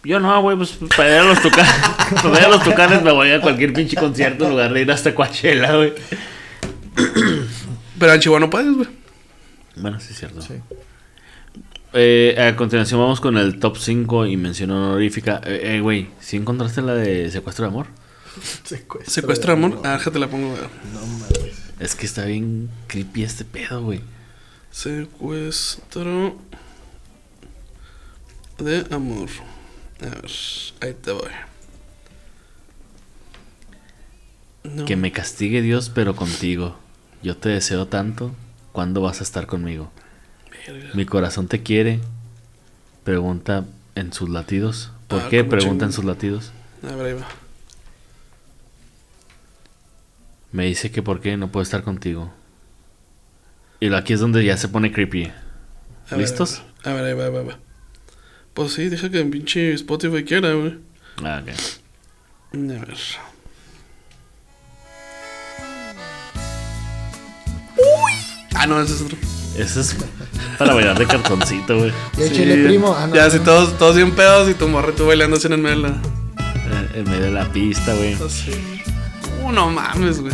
Yo no, güey, pues para ir a los tucanes, para ir a los tucanes me voy a cualquier pinche concierto en lugar de ir hasta Coachella, güey.
Pero en Chihuahua no puedes, güey.
Bueno, sí es cierto.
Sí.
Eh, a continuación vamos con el top 5 y mención honorífica. Eh, eh, güey, ¿sí encontraste la de secuestro de amor?
Secuestro,
Secuestro de amor. Ah, déjate la pongo, güey.
No mames.
Es que está bien creepy este pedo, güey.
Secuestro de amor. A ver, ahí te voy. No.
Que me castigue Dios, pero contigo. Yo te deseo tanto. ¿Cuándo vas a estar conmigo?
Verga.
Mi corazón te quiere. Pregunta en sus latidos. ¿Por
Ah,
qué? Pregunta en sus latidos.
A ver, ahí va.
Me dice que por qué no puedo estar contigo. Y aquí es donde ya se pone creepy.
A ver,
¿Listos?
A ver, ahí va, ahí va, ahí va. Pues sí, deja que en pinche Spotify quiera, güey.
Ah, ok.
A ver. Ah, no, ese es otro.
Eso es para bailar de cartoncito, güey.
El chile primo. Ah, no,
ya,
no.
si todos, todos bien pedos y tu morre tú bailando así en el medio de la.
En medio de la pista, güey.
Así. Uh, no mames, güey.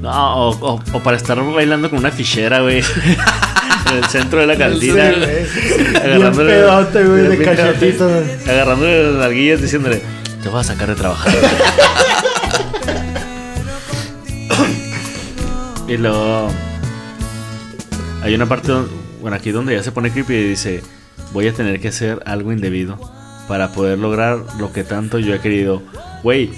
No, o, o- o para estar bailando con una fichera, güey. en el centro de la
Sí,
cantina.
güey.
Agarrándole-
pedote, güey, de cachetito.
Agarrándole las larguillas diciéndole, te voy a sacar de trabajar. y luego hay una parte, don- bueno, aquí donde ya se pone creepy y dice, voy a tener que hacer algo indebido para poder lograr lo que tanto yo he querido. Güey,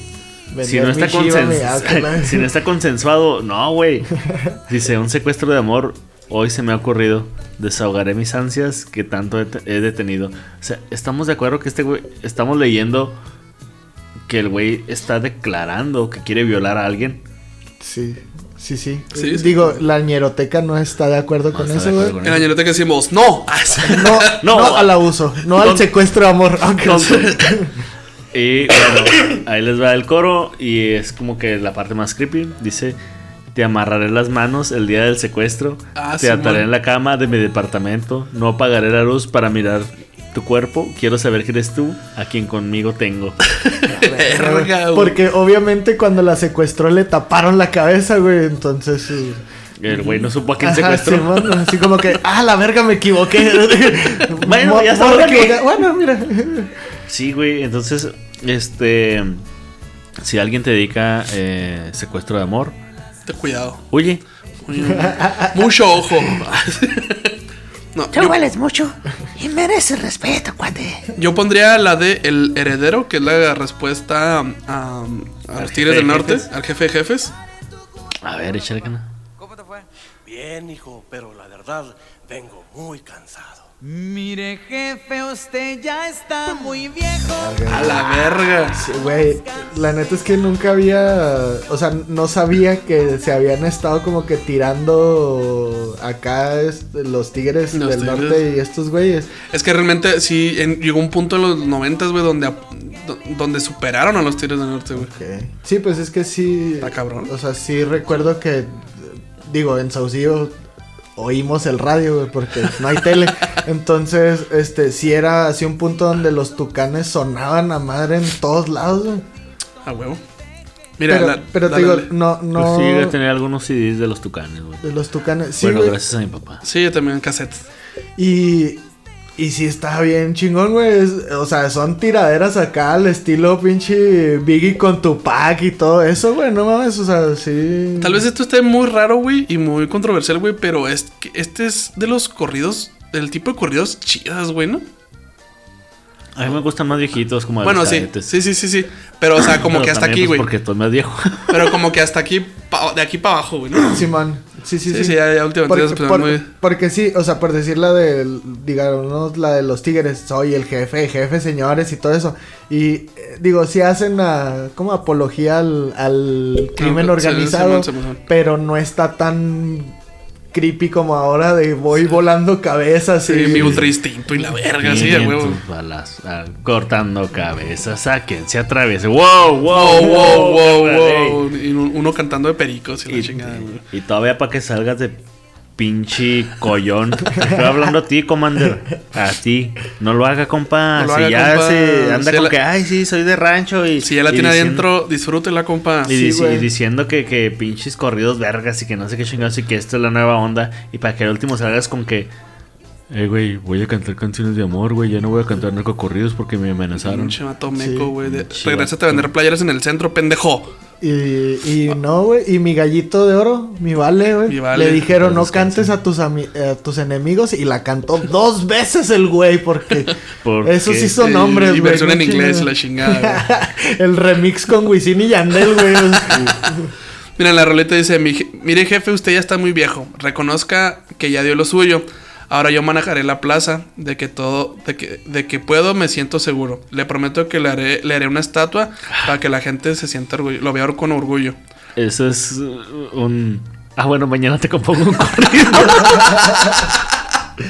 si no, está si no está consensuado, no, güey. Dice, un secuestro de amor, hoy se me ha ocurrido. Desahogaré mis ansias que tanto he, te- he detenido. O sea, estamos de acuerdo que este güey, estamos leyendo que el güey está declarando que quiere violar a alguien.
Sí, sí, sí.
Sí, sí.
Digo, la ñeroteca no está de acuerdo
No
con eso, güey.
En la ñeroteca decimos, no.
No,
No.
no, al abuso, no al secuestro de amor. Aunque
Y bueno, ahí les va el coro y es como que la parte más creepy. Dice, te amarraré las manos el día del secuestro,
Ah,
te ataré en la cama de mi departamento, no apagaré la luz para mirar tu cuerpo, quiero saber que eres tú, a quien conmigo tengo.
Verga, güey.
Porque obviamente cuando la secuestró le taparon la cabeza, güey. Entonces. sí.
El güey no supo a quién
Ajá,
secuestró.
Así como que, ah, la verga, me equivoqué.
Bueno,
Mo-
ya sabes que-.
Bueno, mira.
Sí, güey, entonces, este, si alguien te dedica eh, secuestro de amor,
Ten cuidado.
oye,
Mucho ojo. No,
Te
yo,
hueles mucho y mereces respeto, cuate.
yo pondría la de El Heredero, que es la respuesta a, a- a los Tigres del
de
Norte,
jefes.
al jefe de jefes.
A ver, échale cana.
Bien, hijo, pero la verdad, vengo muy cansado.
Mire, jefe, usted ya está muy viejo.
A la verga.
Sí, güey, la neta es que nunca había, o sea, no sabía que se habían estado como que tirando acá este, los tigres
Los
del
tigres.
norte y estos güeyes.
Es que realmente sí en- llegó un punto en los noventas, güey, donde, donde superaron a los Tigres del Norte, güey.
Sí, pues es que sí.
Está cabrón.
O sea, sí recuerdo que, digo, en Saucillo oímos el radio, güey, porque no hay tele. Entonces, este, sí era así un punto donde los tucanes sonaban a madre en todos lados, güey.
A huevo. Mira,
pero,
la-
pero te digo,
la-
no,
Pues
no.
sí, a tener algunos CDs de los tucanes, güey.
De los tucanes. Sí,
bueno, gracias a mi papá.
Sí, yo también cassettes.
Y, y sí está bien chingón, güey. Es- O sea, son tiraderas acá al estilo pinche Biggie con Tupac y todo eso, güey. No mames, o sea, sí.
Tal vez esto esté muy raro, güey, y muy controversial, güey, pero es que este es de los corridos, del tipo de corridos chidas, güey, ¿no?
A mí me gustan más viejitos, como de
Bueno,
los
sí, sí, sí, sí, sí. Pero, o sea, como
Pero
que hasta aquí,
pues,
güey.
Porque estoy más viejo.
Pero como que hasta aquí, de aquí para abajo, güey, ¿no?
Simón. Sí, sí, sí.
Sí, sí, ya, últimamente
Porque, por-
muy...
porque sí, o sea, por decir la de, digamos, la de los tigres, soy el jefe, jefe, señores y todo eso. Y eh, digo, sí hacen a, como apología al, al crimen organizado, pero no está tan creepy como ahora de voy volando cabezas
Sí,
y...
mi ultra instinto y la verga, sí, a
500
huevo.
balas, ah, cortando cabezas, a quien se atraviese. ¡Wow, wow,
Wow, wow, wow,
ey.
wow. Y un- uno cantando de pericos y la
Y,
chingada, güey.
y todavía para que salgas de pinche collón. Estoy hablando a ti, Commander. A ti. No lo haga, compa.
No lo
si
haga,
ya
compa.
se anda
Si
con
la-
que, ay, sí, soy de rancho. Y,
Si ya la
y
tiene
diciendo-
adentro, disfrútela, compa.
Y, dici-
güey.
y diciendo que, que pinches corridos vergas y que no sé qué chingados y que esto es la nueva onda. Y para que al último salgas con que, eh, güey, voy a cantar canciones de amor, güey. Ya no voy a cantar narcocorridos porque me amenazaron.
Pinche vato meco, güey. Regrésate a vender playeras en el centro, pendejo.
Y, y no, güey. Y mi gallito de oro, mi vale, güey.
Vale.
Le dijeron, no cantes a tus, ami- a tus enemigos. Y la cantó dos veces el güey, porque
¿Por
esos
qué?
sí son
Y-
nombres,
Y
güey.
versión
no
en inglés, la chingada.
el remix con Wisin y Yandel, güey.
Mira, la roleta dice: "Mi je- Mire, jefe, usted ya está muy viejo. Reconozca que ya dio lo suyo. Ahora yo manejaré la plaza. De que todo, de que, de que puedo, me siento seguro. Le prometo que le haré, le haré una estatua para que la gente se sienta orgullo, lo vea con orgullo.
Eso es uh, un. Ah, bueno, mañana te compongo un corrido.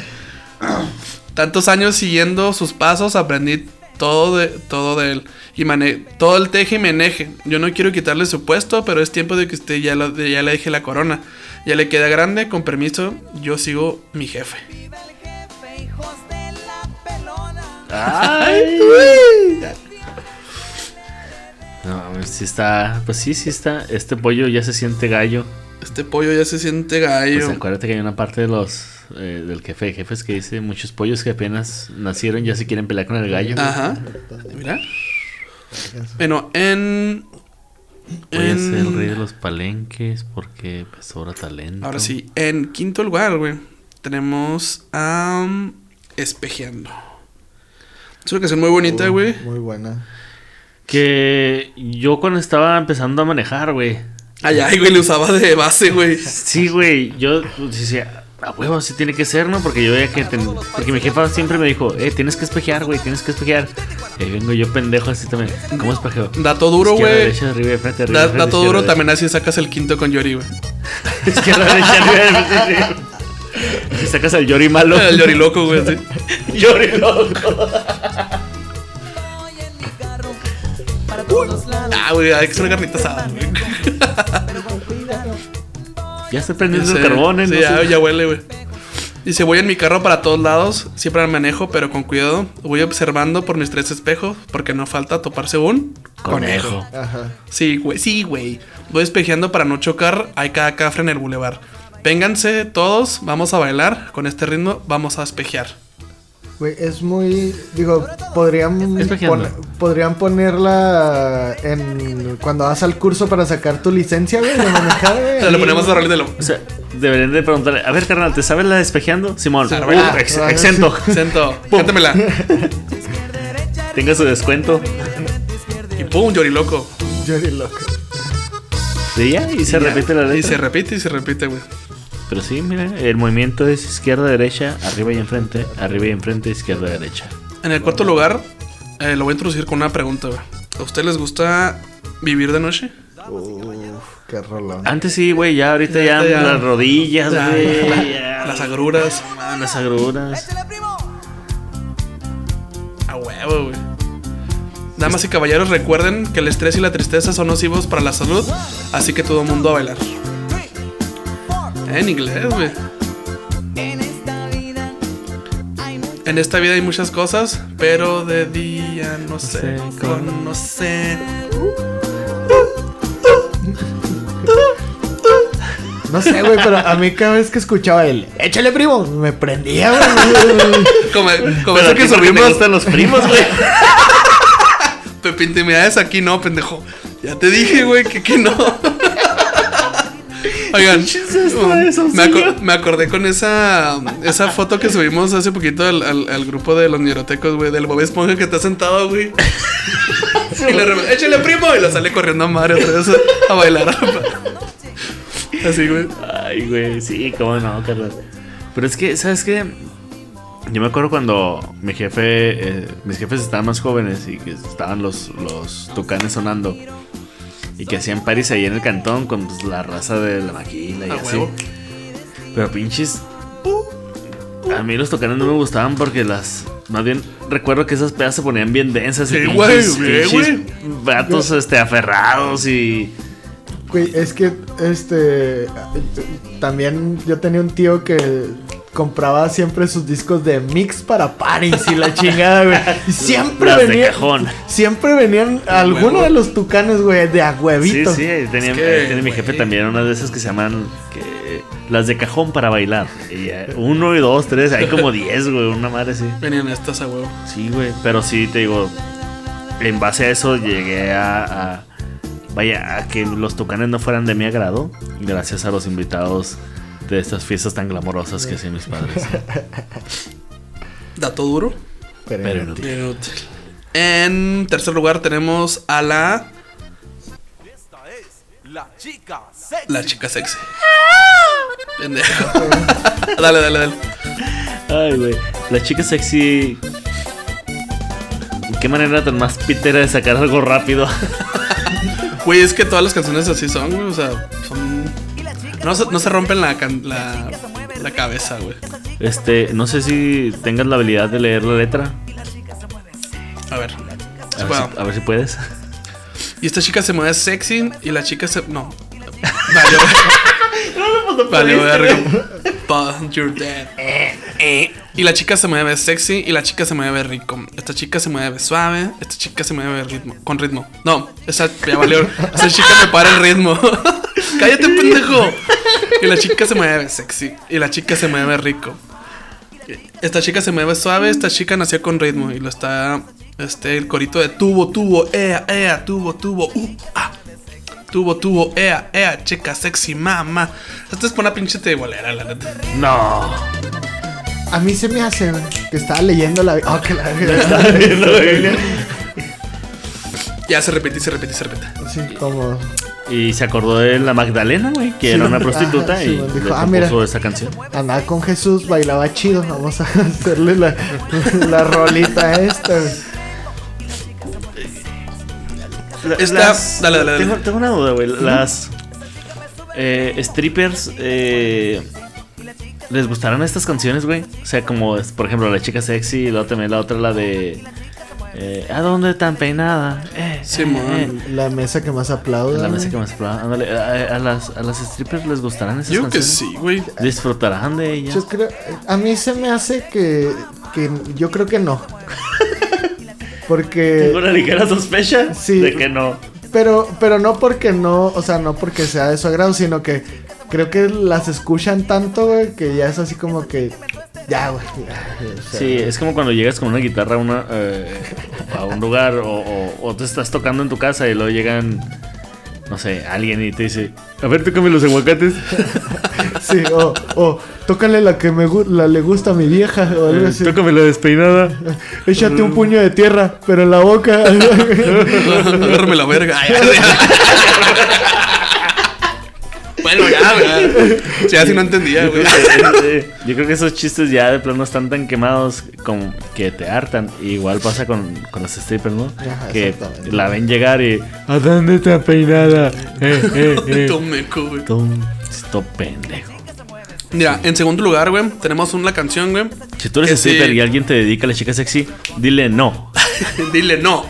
Tantos años siguiendo sus pasos, aprendí todo de, todo de él. Y mane todo el teje y meneje. Yo no quiero quitarle su puesto, pero es tiempo de que usted ya, lo- ya le deje la corona. Ya le queda grande, con permiso, yo sigo mi jefe.
Ay, No, sí está. Pues sí, sí está. Este pollo ya se siente gallo.
Este pollo ya se siente
Pues
gallo.
acuérdate que hay una parte de los. eh, del jefe de jefes que dice: muchos pollos que apenas nacieron ya se quieren pelear con el gallo.
Ajá. Mira. Bueno, en.
Voy a ser el rey de los palenques porque pues sobra talento.
ahora sí, en quinto lugar, güey, tenemos a. Espejeando. Es una canción muy bonita, güey.
Muy buena.
Que yo cuando estaba empezando a manejar, güey.
Ay, ay, güey, le usaba de base, güey.
Sí, güey. Yo pues, decía, a huevo, sí tiene que ser, ¿no? Porque yo ya que. ten- Porque mi jefa siempre me dijo, eh, tienes que espejear, güey, tienes que espejear. Ahí vengo yo pendejo así también. ¿Cómo espejeo?
Dato duro, güey.
derecha,
Dato duro,
derecha.
también así sacas el quinto con Yori, güey.
Izquierda, derecha, arriba, de frente, arriba. Si sacas al Yori malo.
El Yori loco, güey. sí.
Yori loco.
Ah, güey, hay que hacer una carnita asada, güey.
Ya estoy prendiendo el carbón, ¿eh?
Sí,
No
ya,
sé.
ya huele, güey. Dice, voy en mi carro para todos lados, siempre al manejo, pero con cuidado. Voy observando por mis tres espejos, porque no falta toparse un
Conejo.
Ajá.
Sí, güey, sí, güey. Voy espejeando para no chocar, hay cada cafre en el bulevar. Vénganse todos, vamos a bailar, con este ritmo vamos a espejear.
Güey, es muy. Digo, podrían,
Espejeando.
pon- podrían ponerla en. Cuando vas al curso para sacar tu licencia, güey, de manejar, güey.
Se lo ponemos a de lo.
O sea, deberían de preguntarle, a ver, carnal, ¿te sabes la despejeando? Simón,
Sí,
uh, ex- exento.
Siento, cántamela.
Tenga su descuento.
Y pum, loco.
Yo ni loco.
Sí, ya, y se repite la letra.
Y se repite y se repite, güey.
Pero sí, mira, el movimiento es izquierda-derecha, arriba y enfrente, arriba y enfrente, izquierda-derecha.
En el cuarto lugar, eh, lo voy a introducir con una pregunta, güey. ¿A ustedes les gusta vivir de noche?
Qué rolón.
Antes sí, güey, ya ahorita ya,
Ya, ya.
las rodillas,
Ya,
güey. ya.
Las agruras.
Ah, las agruras.
A huevo, güey. Damas y caballeros, recuerden que el estrés y la tristeza son nocivos para la salud, así que todo mundo a bailar. En inglés, güey. En esta vida hay muchas cosas, pero de día no sé conocer.
No sé, güey, pero a mí cada vez que escuchaba el échale primo, me prendía, güey.
Como, como
Pero
eso que subimos.
gustan los primos, güey.
Pepe, intimidades aquí no, pendejo. Ya te dije, güey, que aquí no. Oigan, me, aco- me acordé con esa esa foto que subimos hace poquito al, al- al grupo de los neurotecos, güey, del Bob Esponja que está sentado, güey. y le échale primo, y lo sale corriendo a madre otra vez a, a bailar. Así, güey.
Ay, güey, sí, cómo no, carnal. Pero es que, ¿sabes qué? Yo me acuerdo cuando mi jefe, eh, mis jefes estaban más jóvenes y que estaban los, los tucanes sonando. Y que hacían paris ahí en el cantón con pues, la raza de la maquila y
A
así.
huevo.
Pero pinches. A mí los tucanes no me gustaban porque las. Más bien recuerdo que esas pedas se ponían bien densas y pinches, vatos este, aferrados y.
Güey, es que, este, también yo tenía un tío que compraba siempre sus discos de mix para paris y la chingada, güey. Y siempre
Las de cajón.
siempre venían algunos de los tucanes, güey, de a
Sí,
huevito.
sí, tenía,
Es que,
tiene mi jefe también una de esas que se llaman que, las de cajón para bailar. Y, eh, uno y dos, tres, hay como diez, güey, una madre así.
Venían estas a huevo.
Sí, güey, pero sí, te digo, en base a eso llegué a, a- vaya, a que los tucanes no fueran de mi agrado, gracias a los invitados de estas fiestas tan glamorosas que hacían mis padres.
Dato duro.
Pero,
Pero inútil.
En tercer lugar tenemos a la,
Esta es la chica sexy.
la chica sexy. Pendejo. dale, dale, dale.
Ay, güey, la chica sexy... ¿Qué manera tan más pitera de sacar algo rápido?
Güey, es que todas las canciones así son, güey. O sea, son. No se, no se rompen la, la, la cabeza, güey.
Este, no sé si tengas la habilidad de leer la letra.
A ver.
A
si
ver, si, a ver si puedes.
Y esta chica se mueve sexy y la chica se. No. Vale, vale, voy a But you're dead. Y la chica se mueve sexy y la chica se mueve rico. Esta chica se mueve suave. Esta chica se mueve ritmo, con ritmo. No, esa ya valió. Esa chica me para el ritmo. Cállate, pendejo. Y la chica se mueve sexy y la chica se mueve rico. Esta chica se mueve suave, esta chica nació con ritmo y lo está este el corito de tubo, tubo, ea, ea, tubo, tubo, uh, ah. Tubo, tubo, ea, ea, chica sexy, mamá. Esta es por una pinche tebolera, la neta.
No.
A mí se me hace güey, que estaba leyendo la. Oh, que la.
Ya se repite, se repite, se repite.
Así como.
Y se acordó de la Magdalena, güey, que era una prostituta
Ajá, sí,
y
dijo,
le
"Ah, mira".
esa canción.
Andaba con Jesús, bailaba chido. Vamos a hacerle la, la rolita esta.
Esta- dale, dale, dale.
Tengo, tengo una duda, güey. Las eh, strippers eh, les gustarán estas canciones, güey. O sea, como por ejemplo la chica sexy y luego también la otra la de eh, ¿A dónde tan peinada? Eh,
Simón.
eh,
La mesa que más aplauda.
eh. La mesa que más aplauda. Ándale, a, a las, a las strippers les gustarán esas
Yo que sí, güey.
Disfrutarán de ellas.
Yo creo, a mí se me hace que, que yo creo que no. Porque
Tengo una ligera sospecha
Sí.
de que no.
pero pero no porque no, o sea, no porque sea de su agrado, sino que creo que las escuchan tanto, güey, que ya es así como que Ya, güey. ya, o sea,
Sí, es como cuando llegas con una guitarra a, una, eh, a un lugar o, o, o te estás tocando en tu casa y luego llegan, no sé, alguien y te dice, a ver, tócame los aguacates.
Sí, o, o tócale la que me la le gusta a mi vieja o algo
Eh,
así.
tócame la despeinada.
Échate un puño de tierra, pero en la boca.
Agárrame la verga. Bueno, ya, güey. Sí, así no entendía,
Yo
güey.
creo, que, yo creo que esos chistes ya de plano están tan quemados como que te hartan. Igual pasa con, con los strippers, ¿no?
Ajá,
que la ven llegar y. ¿A dónde está peinada? Eh, eh, eh.
Tú meco, güey.
Tom, esto pendejo.
Mira, en segundo lugar, güey, tenemos una canción, güey.
Si tú eres
Que sí.
stripper y alguien te dedica a la chica sexy, dile no.
Dile no,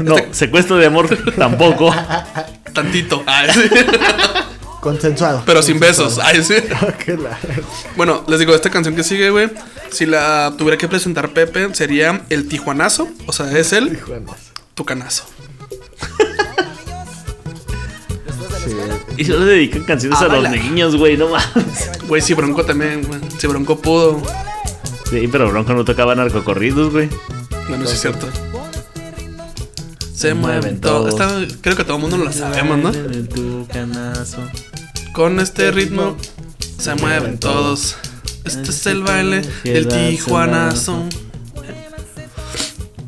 No, secuestro de amor tampoco.
Tantito. Ay, sí.
Consensuado.
Pero sin besos. Ay, sí. Bueno, les digo, esta canción que sigue, güey. Si la tuviera que presentar Pepe, sería el Tijuanazo. O sea, es el Tucanazo.
Y solo le dedican canciones
Ah,
a los
baila.
niños, güey, no más.
Güey, si Bronco también, güey. Si Bronco pudo.
Sí, pero Bronco no tocaba narcocorridos, güey.
Bueno, sí es cierto. Se mueven todos. Esta, creo que todo el mundo lo sabemos, ¿no? Con este ritmo se mueven todos. Este es el baile del Tijuanazo.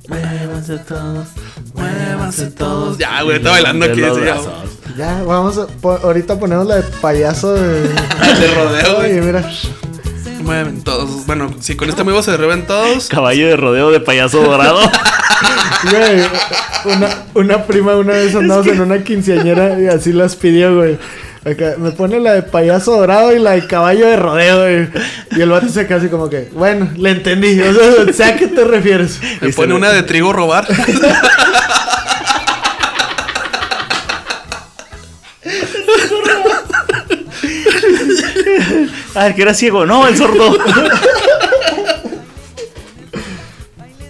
Muévanse todos.
Muévanse todos. Ya, güey, está bailando aquí. Ya.
Ya, vamos a. po- ahorita ponemos la de payaso de.
De rodeo,
Oye, mira.
Mueven todos. Bueno, si con este amigo se derriben todos.
Caballo de rodeo de payaso dorado.
Güey, una, una prima una vez andamos en una quinceañera y así las pidió, güey. Acá, me pone la de payaso dorado y la de caballo de rodeo, güey. Y el vato se así como que, bueno, le entendí. O sea, a qué te refieres.
Me pone una de trigo robar.
Ah, el que era ciego. No, el sordo.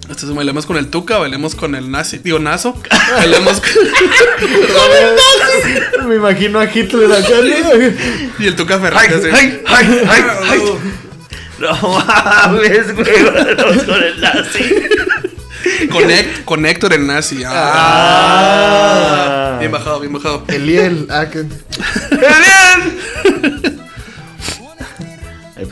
Entonces bailemos con el Tuca, bailemos con el nazi. Digo, Nazo. Bailemos con...
Me imagino a Hitler acá.
Y el Tuca Fernández.
ay, ay, ay, ay. No mames, güey. Vamos con el nazi.
Con, Hec- con Héctor el nazi. Ah.
Ah.
Bien bajado, bien bajado.
Eliel. Ah, que...
Ay,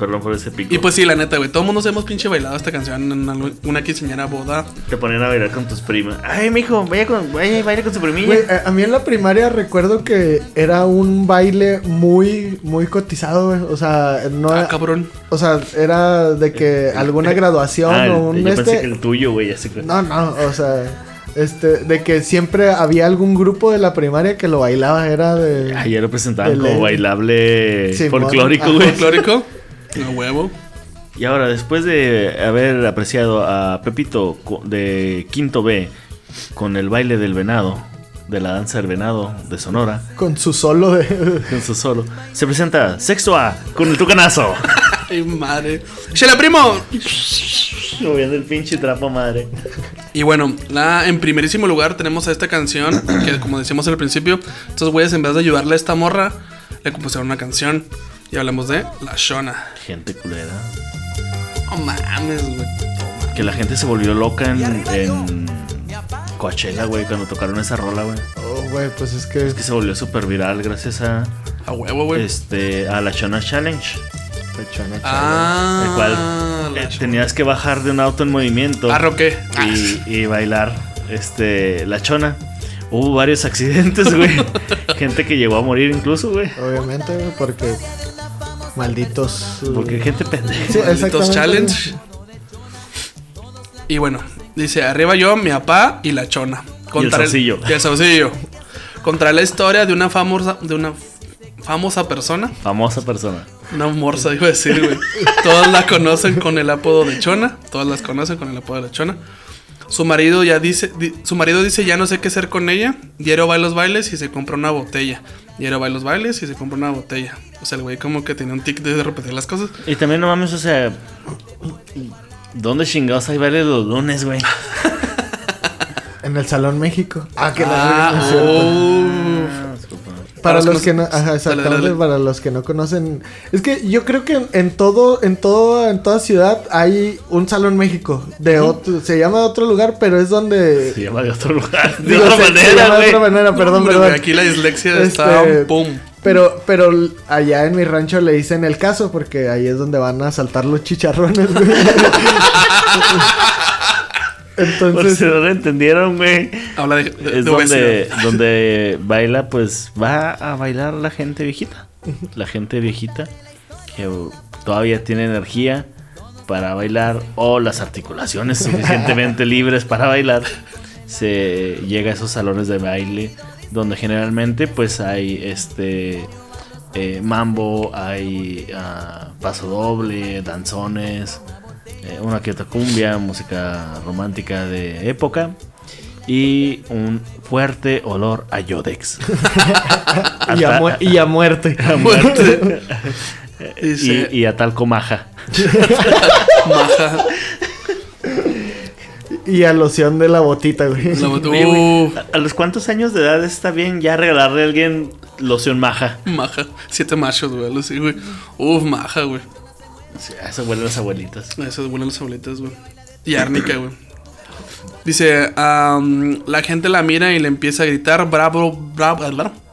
perdón por ese pico.
Y pues sí, la neta, güey. Todo el mundo hemos pinche bailado esta canción en una, una quinceañera boda.
Te ponían a bailar con tus primas. Ay, mijo, vaya con, vaya baila con su primilla.
Güey, a, a mí en la primaria recuerdo que era un baile muy, muy cotizado, güey. O sea, no
Ah, cabrón.
O sea, era de que alguna graduación
Ah,
o un
yo pensé
este.
que el tuyo, güey, así que.
No, no, o sea, este, de que siempre había algún grupo de la primaria que lo bailaba, era de.
Ay, ya lo presentaban como bailable
Sí,
folclórico, güey.
Folclórico. No huevo.
Y ahora, después de haber apreciado a Pepito de Quinto B con el baile del venado, de la danza del venado de Sonora,
Con su solo de.
con su solo, se presenta Sexto A con el tucanazo.
Ay, madre. ¡Chela, primo!
Moviendo el pinche trapo, madre.
Y bueno, la, en primerísimo lugar tenemos a esta canción, que como decíamos al principio, estos güeyes en vez de ayudarle a esta morra, le compusieron una canción. Y hablamos de La Shona.
Gente culera.
No mames, güey.
Que la gente se volvió loca en, en Coachella, güey, cuando tocaron esa rola, güey.
Oh, güey, pues es que.
Es que se volvió súper viral gracias a,
A huevo, güey.
este, a la Shona Challenge.
Pechona,
Ah,
el cual
la
eh, tenías que bajar de un auto en movimiento
Ah, Roque.
y, y bailar este, la chona. Hubo varios accidentes, güey. gente que llegó a morir incluso, güey.
Obviamente, güey, porque. Malditos.
Porque gente pendeja.
Sí,
Malditos. Challenge. Y bueno, dice, arriba yo, mi papá y la chona.
Y el saucillo.
y el saucillo. Contra la historia de una famosa, de una famosa persona.
Famosa persona.
Una morsa, iba a decir, güey. Todas la conocen con el apodo de Chona. Todas las conocen con el apodo de Chona. Su marido ya dice, di- su marido dice ya no sé qué hacer con ella. Diario va a los bailes y se compra una botella. Diario va a los bailes y se compra una botella. O sea, el güey como que tenía un tic de repetir las cosas.
Y también no mames, o sea. ¿Dónde chingados hay bailes los lunes, güey?
En el Salón México. Ah, que la
Ah,
no. Para,
los
los,
que no-
no, ajá, exactamente,
dale, dale.
para los que no conocen. Es que yo creo que en, todo, en todo, en toda ciudad hay un salón México. De otro, se llama de otro lugar, pero es donde.
Se llama de otro lugar. De
Digo,
otra
se- se
manera,
llama de otra manera, perdón,
Hombre,
perdón.
güey, Aquí la dislexia
Este,
está pum.
Pero, pero allá en mi rancho le dicen el caso porque ahí es donde van a saltar los chicharrones, güey.
Por
Entonces,
si no lo entendieron, güey.
Habla de, de-
Es
de
donde, donde baila, pues va a bailar la gente viejita. La gente viejita que todavía tiene energía para bailar o las articulaciones suficientemente libres para bailar. Se llega a esos salones de baile donde generalmente pues hay este eh, mambo, hay ah, paso doble, danzones, eh, una que otra cumbia, música romántica de época y un fuerte olor a Yodex.
y, a y a muerte.
a muerte.
Dice-
y, y a tal comaja.
Maja.
Y a loción de la botita, güey.
La bot-
Oye, güey, ¿a- ¿A los cuántos años de edad está bien ya regalarle a alguien loción maja?
maja. Siete machos, güey. así, güey. Uf, maja, güey.
Sí, a eso huelen las abuelitas.
Esas buenas las abuelitas, güey. Y árnica, güey. Dice, am, la gente la mira y le empieza a gritar, bravo, bravo,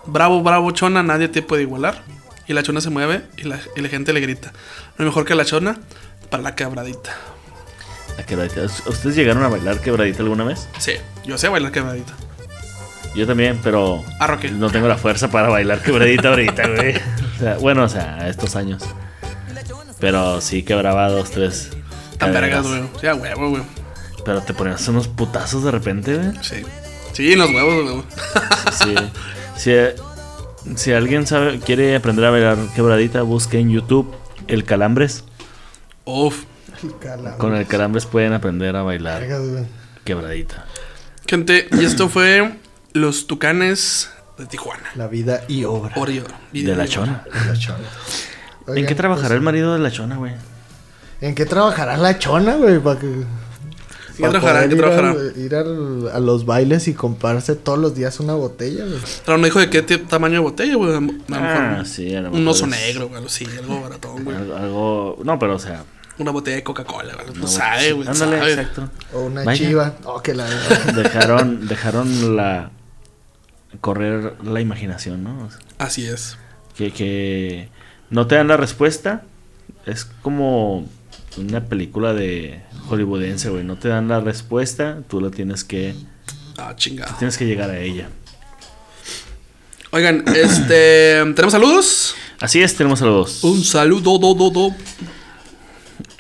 bravo, bravo, chona, nadie te puede igualar. Y la chona se mueve y la, y la gente le grita, no mejor que la chona para la quebradita.
La quebradita. ¿Ustedes llegaron a bailar quebradita alguna vez?
Sí, yo sé bailar quebradita.
Yo también, pero
Ah,
no tengo la fuerza para bailar quebradita ahorita, güey. O sea, bueno, o sea, a estos años. Pero sí quebraba dos, tres.
Tan vergas, güey. Ya, huevo, güey.
Pero te ponías unos putazos de repente, güey.
Sí. Sí, en los huevos, güey.
Sí. Si, si alguien sabe, quiere aprender a bailar quebradita, busque en YouTube el calambres.
Uf.
Con el calambres pueden aprender a bailar
Vergas,
quebradita.
Gente, y esto fue Los Tucanes de Tijuana.
La vida y obra.
Oreo.
De la chona.
La chona.
¿En qué trabajará el
pues,
marido de la chona, güey?
¿En qué trabajará la chona, güey? Para que.
qué trabajará?
poder
¿En qué
ir al-
trabajará?
Ir al- a los bailes y comprarse todos los días una botella, güey.
Pero no dijo de qué tamaño de botella, güey. A lo
Ah,
mejor
sí, a lo
Un
mejor
oso
es-
negro, güey. algo algo baratón, güey.
Algo, No, pero o sea.
Una botella de Coca-Cola, güey. No
no,
sabe,
sí,
güey. no
Ándale,
sabe.
exacto.
O una
Vaya.
chiva. Oh, que la.
Dejaron, dejaron la. correr la imaginación, ¿no? O sea,
Así es.
que, que no te dan la respuesta. Es como una película de hollywoodense, güey. No te dan la respuesta, tú la tienes que.
Ah, chingado.
Tienes que llegar a ella.
Oigan, este. ¿Tenemos saludos?
Así es, tenemos saludos.
Un saludo, do, do, do.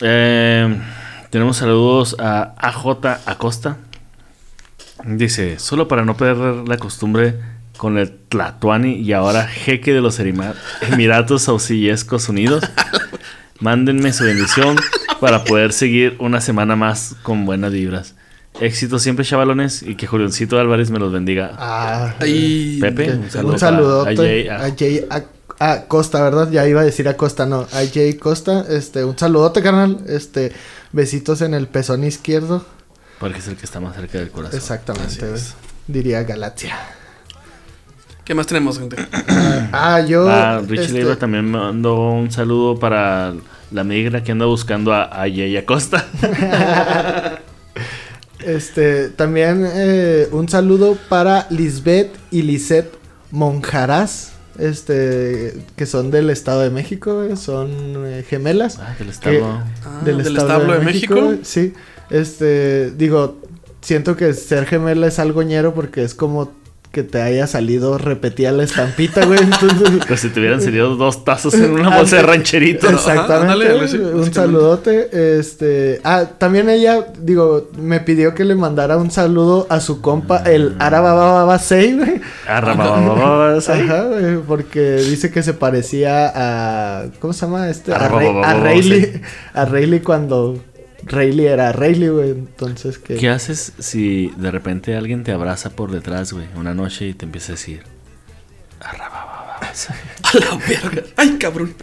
Eh, tenemos saludos a AJ Acosta. Dice, solo para no perder la costumbre con el Tlatuani y ahora jeque de los Emiratos Auxillescos Unidos, mándenme su bendición para poder seguir una semana más con buenas vibras. Éxito siempre, chavalones, y que Julioncito Álvarez me los bendiga.
Ah,
Ahí.
Pepe, un saludo
un saludote
para- a Jay, a-
a Jay a- a Costa, ¿verdad? Ya iba a decir a Costa, no. A Jay Costa, este, un saludote, carnal. Este, besitos en el pezón izquierdo.
Porque es el que está más cerca del corazón.
Exactamente. Diría Galaxia.
¿Qué más tenemos, gente?
Ah, yo.
Ah, Richie
este,
Leiva también mandó un saludo para la migra que anda buscando a, a Jay Acosta.
Este, también eh, un saludo para Lisbeth y Lisette Monjaraz, este, que son del Estado de México, güey, son eh, gemelas.
Ah, del
que-
estado.
Ah, del establo de México.
güey, Sí, este, digo, siento que ser gemela es algo ñero porque es como que te haya salido repetida la estampita, güey, entonces...
Pues si te hubieran salido dos tazos en una bolsa de rancherito.
Exactamente.
Ajá,
un saludote. Este. Ah, también ella, digo, me pidió que le mandara un saludo a su compa, el Arabababa Sei, güey.
Arrababababas ahí.
Ajá, güey, porque dice que se parecía a. ¿Cómo se llama este? A,
Sei.
Rayleigh. A Rayleigh cuando Rayleigh era Rayleigh, güey. Entonces que.
¿Qué haces si de repente alguien te abraza por detrás, güey, una noche y te empieza a decir...
A la verga. Ay, cabrón.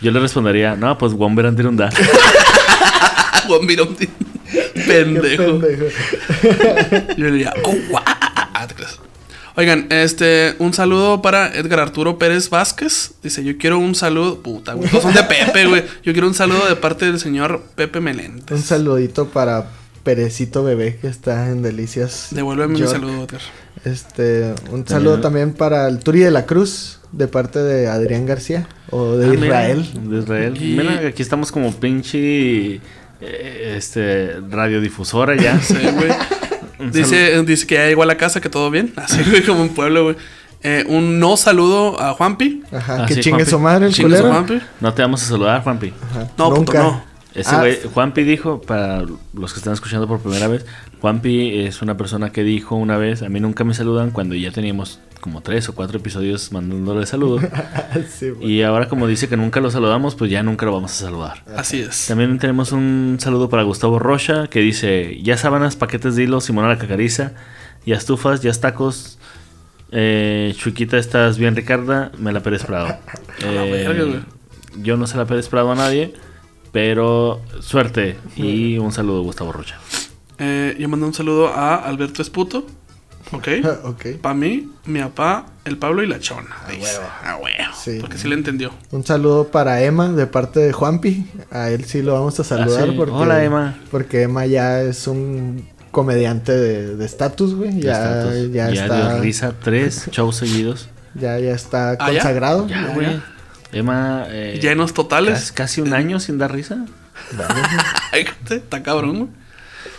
Yo le respondería, no, pues Womber Andirunda.
Juan Mirón.
Qué
Pendejo.
pendejo.
Yo le diría, oh, guau. Oigan, este, un saludo para Edgar Arturo Pérez Vázquez. Dice, yo quiero un saludo. Puta, güey. Son de Pepe, güey. Yo quiero un saludo de parte del señor Pepe Meléndez.
Un saludito para Perecito Bebé que está en Delicias.
Devuélveme mi
York.
saludo, Edgar.
Este, un saludo también para el Turi de la Cruz de parte de Adrián García o de
Ah, mira,
Israel.
de Israel.
Y-
Mira, aquí estamos como pinche eh, este radiodifusora ya.
Sí, güey. Dice, dice que ya llegó a la casa, que todo bien. Así, güey, como un pueblo, güey. Eh, un no saludo a Juanpi.
Ajá,
Ah,
que
sí,
chingue
Juanpi.
su madre el
Chingue su
culero.
Juanpi.
No te vamos a saludar, Juanpi.
Ajá,
No, puto, no.
Ese
Ah,
güey, Juanpi dijo, para los que están escuchando por primera vez, Juanpi es una persona que dijo una vez, a mí nunca me saludan cuando ya teníamos como tres o cuatro episodios mandándole saludos.
sí,
y ahora como dice que nunca lo saludamos, pues ya nunca lo vamos a saludar.
Así es.
También tenemos un saludo para Gustavo Rocha que dice, ya sábanas, paquetes de hilo, Simona la cacariza, ya estufas, ya tacos. Eh, Chuiquita, estás bien, Ricarda. Me la Pérez Prado. Eh, yo no se la Pérez Prado a nadie, pero suerte y un saludo, Gustavo Rocha.
Eh, yo mando un saludo a Alberto Esputo. Ok.
ok.
Para mí, mi papá, el Pablo y la Chona. A huevo.
Sí.
Porque sí le entendió.
Un saludo para Emma de parte de Juanpi. A él sí lo vamos a saludar.
Ah, sí.
porque,
Hola, Emma.
Porque Emma ya es un comediante de estatus, güey. Ya,
Estatus.
ya,
Ya
está.
dio risa tres shows seguidos.
Ya, ya está
¿Ah, ya?
consagrado.
Ya, güey. Emma. eh,
Llenos totales.
Casi un año sin dar risa.
Está cabrón, güey.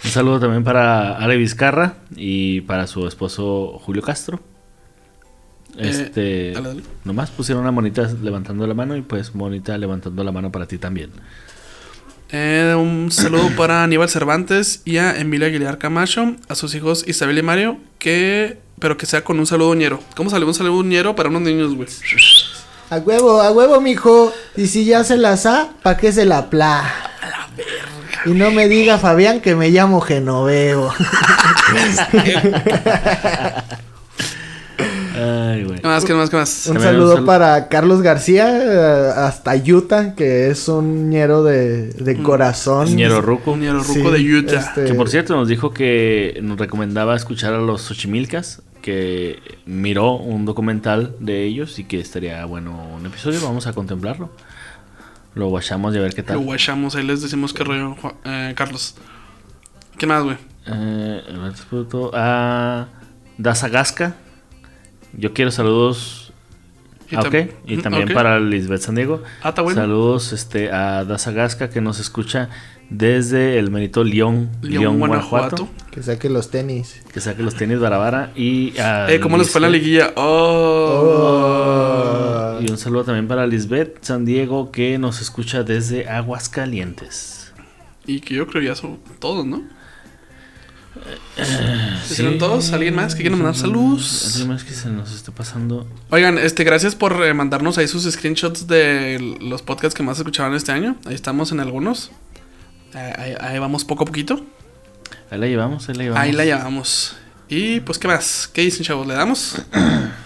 Un saludo también para Ale Vizcarra y para su esposo Julio Castro. Este.
dale, dale.
Nomás pusieron una monita levantando la mano y pues monita levantando la mano para ti también.
Eh, un saludo para Aníbal Cervantes y a Emilia Aguilar Camacho, a sus hijos Isabel y Mario, que pero que sea con un saludo ñero. ¿Cómo sale un saludo ñero para unos niños, güey?
A huevo, a huevo, mijo. Y si ya se la sa, ¿pa' qué se la pla? Y no me diga Fabián que me llamo Genoveo.
Ay, güey.
¿Qué más? ¿Qué más? ¿Qué más?
Un saludo
salu-
para Carlos García, eh, hasta Utah, que es un ñero de, de corazón.
Ñero Ruco.
Un ñero ruco
Sí,
de Utah.
este-
Que por cierto nos dijo que nos recomendaba escuchar a los Xochimilcas, que miró un documental de ellos y que estaría bueno un episodio. Vamos a contemplarlo. Lo guachamos y a ver qué
Lo
tal.
guachamos, ahí les decimos qué rollo, eh, Carlos. ¿Qué más, güey?
Eh, a ver, disputo a Dazagasca. Yo quiero saludos.
Y
Ah,
tam-
ok. Y también para Lisbeth San Diego.
Ah, está bueno.
Saludos este, a Dazagasca que nos escucha desde el merito León,
León, Guanajuato.
Guanajuato.
Que saque los tenis.
Que saque los tenis Barabara. Y a
Eh, ¿cómo les fue la liguilla? Oh.
Oh.
Y un saludo también para Lisbeth San Diego que nos escucha desde Aguascalientes.
Y que yo creo ya son todos, ¿no?
Sí.
¿Hicieron todos? ¿Alguien más que quiera mandar saludos?
¿Alguien más que se nos esté pasando?
Oigan, este, gracias por eh, mandarnos ahí sus screenshots de los podcasts que más escuchaban este año. Ahí estamos en algunos. Eh, ahí, ahí vamos poco a poquito.
Ahí la llevamos, ahí la llevamos.
Ahí la llevamos. Y pues, ¿qué más? ¿Qué dicen, chavos? ¿Le damos?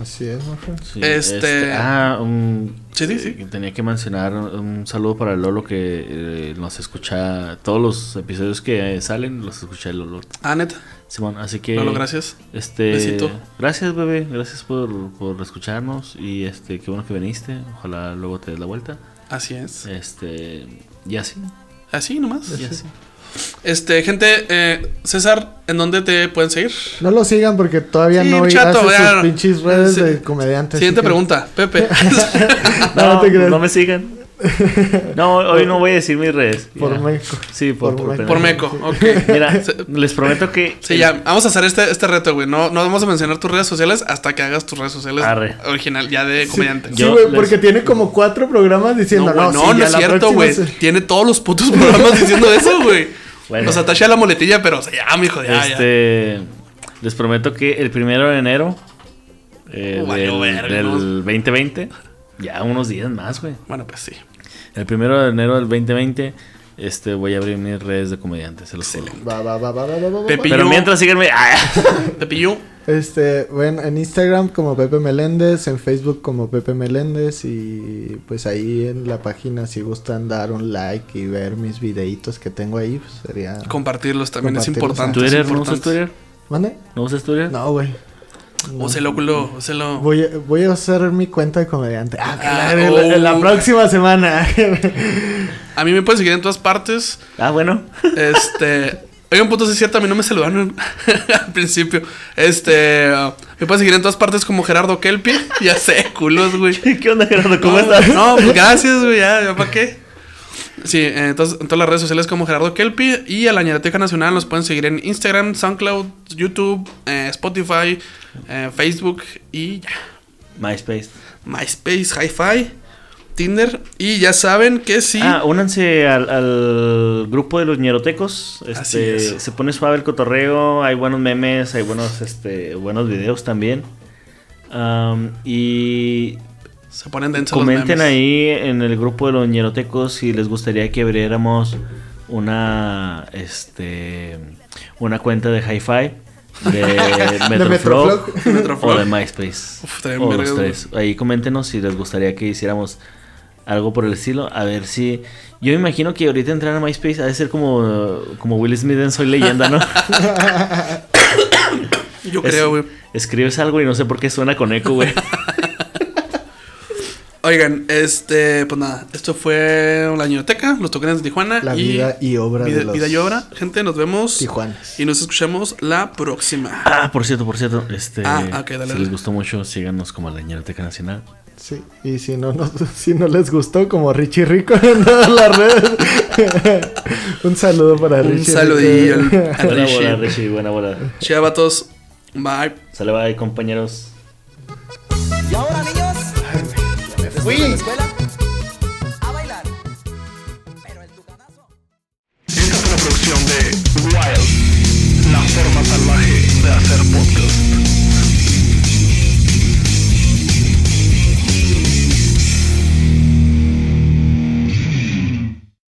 Así es, ¿no?
Sí,
Este-
Ah, un...
Sí, sí, sí.
eh, Tenía que mencionar un saludo para Lolo que eh, nos escucha todos los episodios que eh, salen, los escucha el Lolo.
Ah, neta.
Simón, así que...
Lolo, gracias.
Este,
Besito.
Gracias, bebé. Gracias por, por escucharnos. Y este, qué bueno que viniste. Ojalá luego te des la vuelta.
Así es.
Este, y así.
Así nomás.
Y así.
Este, gente, eh, César, ¿en dónde te pueden seguir?
No lo sigan porque todavía
Sí,
no
chato,
hace sus pinches redes
Sí.
de comediantes.
Siguiente
que-
pregunta, Pepe.
No, no te creas.
no me sigan. No, hoy no voy a decir mis redes.
Por
Ya.
México.
Sí, por,
Por
por,
Meco.
Por Meco, ok.
Mira, les prometo que.
Sí, ya, vamos a hacer este, este reto, güey. No, no vamos a mencionar tus redes sociales hasta que hagas tus redes sociales
Arre.
original, ya de comediante.
Sí,
Yo
güey,
les-
porque tiene como cuatro programas diciendo,
No,
no,
güey, no,
sí,
no
ya
es cierto, güey.
se-
Tiene todos los putos programas diciendo eso, güey.
Bueno.
O sea, taché la muletilla, pero o sea, ya, mijo, ya, ya.
este, Les prometo que el primero de enero eh,
Oh, valió
del,
verga,
del
¿no?
2020, ya unos días más, güey.
Bueno, pues sí.
El primero de enero del 2020, este, voy a abrir mis redes de comediantes. Se los.
Va, va, va, va, va, va, va, va.
Pepe.
Pero mientras síganme. ah,
Pepillo.
Este, bueno, en Instagram como Pepe Meléndez, en Facebook como Pepe Meléndez y pues ahí en la página si gustan dar un like y ver mis videitos que tengo ahí, pues sería...
Compartirlos también es importante.
Twitter,
es
¿no usas
importante.
Twitter?
¿Mande?
¿No usas Twitter?
No, güey.
Úselo, culo, úselo.
Voy, a- voy a hacer mi cuenta de comediante. Ah,
Ah,
claro, en la- en la
oh.
próxima semana.
A mí me pueden seguir en todas partes.
Ah, bueno.
Este. Oigan, putos, es cierto, a mí no me saludaron al principio. Este. uh, me pueden seguir en todas partes como Gerardo Kelpi. Ya sé, culos, güey.
¿Qué onda, Gerardo? ¿Cómo
no,
estás?
No, pues gracias, güey, ya, ya para qué. Sí, eh, entonces en todas las redes sociales como Gerardo Kelpi y a la Ñeroteca Nacional nos pueden seguir en Instagram, SoundCloud, YouTube, eh, Spotify, eh, Facebook y ya.
MySpace.
MySpace, Hi-Fi, Tinder y ya saben que sí.
Ah, únanse al, al grupo de los ñerotecos.
Así
Este,
es.
Se pone suave el cotorreo, hay buenos memes, hay buenos, este, buenos videos también. Am, y
se ponen densos los
comenten
memes.
ahí en el grupo de los ñerotecos si les gustaría que abriéramos una, este, una cuenta de Hi-Fi. De
Metroflog
o de MySpace.
Uf, estaría
o
bien
los
vergas,
tres. Ahí coméntenos si les gustaría que hiciéramos algo por el estilo. A ver si. Yo me imagino que ahorita entrar a MySpace ha de ser como, como Will Smith en Soy Leyenda, ¿no?
Yo
Es-
creo, güey.
Escribes algo y no sé por qué suena con eco, güey.
Oigan, este, pues nada, esto fue la Ñeroteca, los toquenes de Tijuana.
La vida y obra
vida,
de los
vida y obra. Gente, nos vemos.
Tijuanas.
Y nos escuchamos la próxima.
Ah, por cierto, por cierto. Este,
Ah, ok, dale,
si
dale.
les gustó mucho, síganos como la Ñeroteca Nacional.
Sí, y si no, no, si no les gustó, como Richie Rico en todas las redes. Un saludo para
Un
Richie
saludillo
Rico.
al- al
Buena
Richie.
bola, Richie, buena bola.
Chiavatos. Bye.
Sale, bye, compañeros.
Y ahora, niños, después de la escuela, a bailar. Pero el tucanazo.
Esta es una producción de Wild, la forma salvaje de hacer